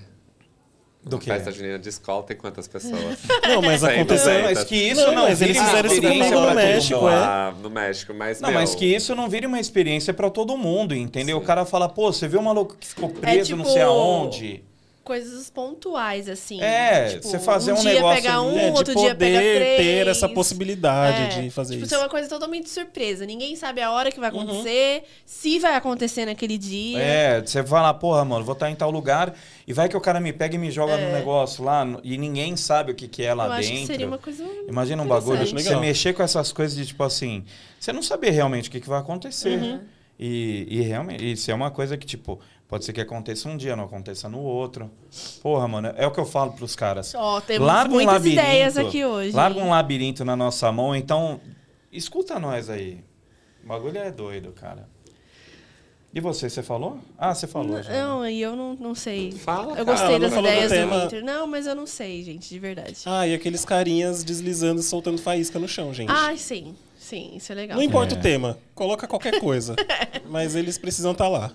Do Uma quê? festa junina de escola tem quantas pessoas? Não, mas aconteceu. Mas que isso Não, não, mas eles vire uma fizeram isso experiência comigo no México, mundo. é. Lá no México, mas Não, meu, mas que isso não vire uma experiência pra todo mundo, entendeu? Sim. O cara fala, pô, você viu um maluco que ficou preso não tipo, sei aonde? Coisas pontuais, assim. É, tipo, você fazer um dia negócio pega um. É, de outro dia pega três. ter essa possibilidade É, de fazer tipo, isso. ser uma coisa totalmente surpresa. Ninguém sabe a hora que Uhum. vai acontecer, se vai acontecer naquele dia. É, você fala, porra, mano, vou estar em tal lugar e vai que o cara me pega e me joga no negócio lá e ninguém sabe o que, que é lá Eu acho dentro. que seria uma coisa. Imagina um bagulho, você mexer com essas coisas de tipo assim, você não saber realmente o que, que vai acontecer. Uhum. E, e realmente, isso é uma coisa que, tipo, pode ser que aconteça um dia, não aconteça no outro. Porra, mano, é o que eu falo pros caras. Ó, temos Larga um muitas labirinto, ideias aqui hoje. Larga um labirinto na nossa mão, então escuta nós aí. O bagulho é doido, cara. E você, você falou? Ah, você falou já. né? Não, e eu não, não sei. Fala, Eu cara, gostei ela das não do ideias do. Winter. Não, mas eu não sei, gente, de verdade. Ah, e aqueles carinhas deslizando e soltando faísca no chão, gente. Ah, sim. Sim, isso é legal. não importa É. o tema, coloca qualquer coisa. mas eles precisam estar lá.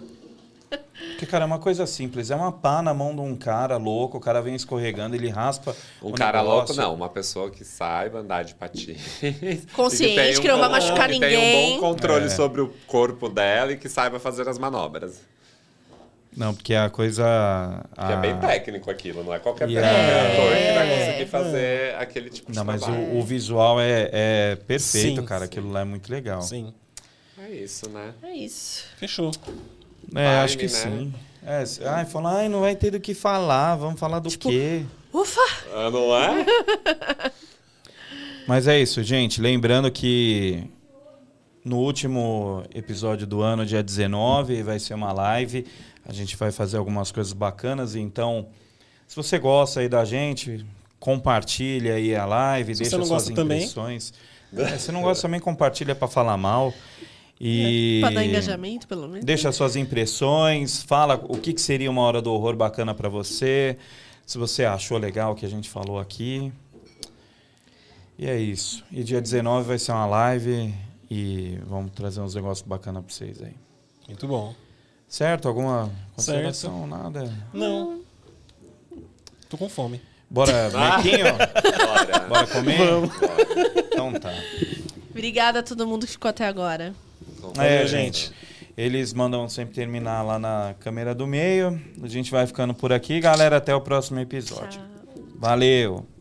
Porque, cara, é uma coisa simples. É uma pá na mão de um cara louco, o cara vem escorregando, ele raspa. Um o cara negócio. louco, não. Uma pessoa que saiba andar de patins. Consciente, E tem que não vai machucar que tem ninguém. um bom controle É. sobre o corpo dela e que saiba fazer as manobras. Não, porque a coisa. Que é a- bem técnico aquilo, não é qualquer E pessoa, é- ator que vai conseguir fazer aquele tipo de Não, mas o, o visual é, é perfeito, Sim, cara. sim. Aquilo lá é muito legal. Sim. É isso, né? É isso. Fechou. É, Time, acho que né? sim. É, ai, falar, ai, não vai ter do que falar, vamos falar do Tipo, quê? Ufa! Ah, não é? Mas é isso, gente. Lembrando que no último episódio do ano, dia 19, vai ser uma live. A gente vai fazer algumas coisas bacanas. Então, se você gosta aí da gente, compartilha aí a live, Se deixa você não suas gosta também. impressões. É, se não gosta também, compartilha para falar mal. E Pra dar engajamento, pelo menos. Deixa suas impressões, fala o que, que seria uma hora do horror bacana pra você, se você achou legal o que a gente falou aqui. E é isso. E dia 19 vai ser uma live e vamos trazer uns negócios bacanas pra vocês aí. Muito bom. Certo? Alguma consideração? Nada? Não. Tô com fome. Bora, Mequinho? Bora. Bora comer? Vamos. Então tá. Obrigada a todo mundo que ficou até agora. É, gente. Eles mandam sempre terminar lá na câmera do meio. A gente vai ficando por aqui. Galera, até o próximo episódio. Tchau. Valeu!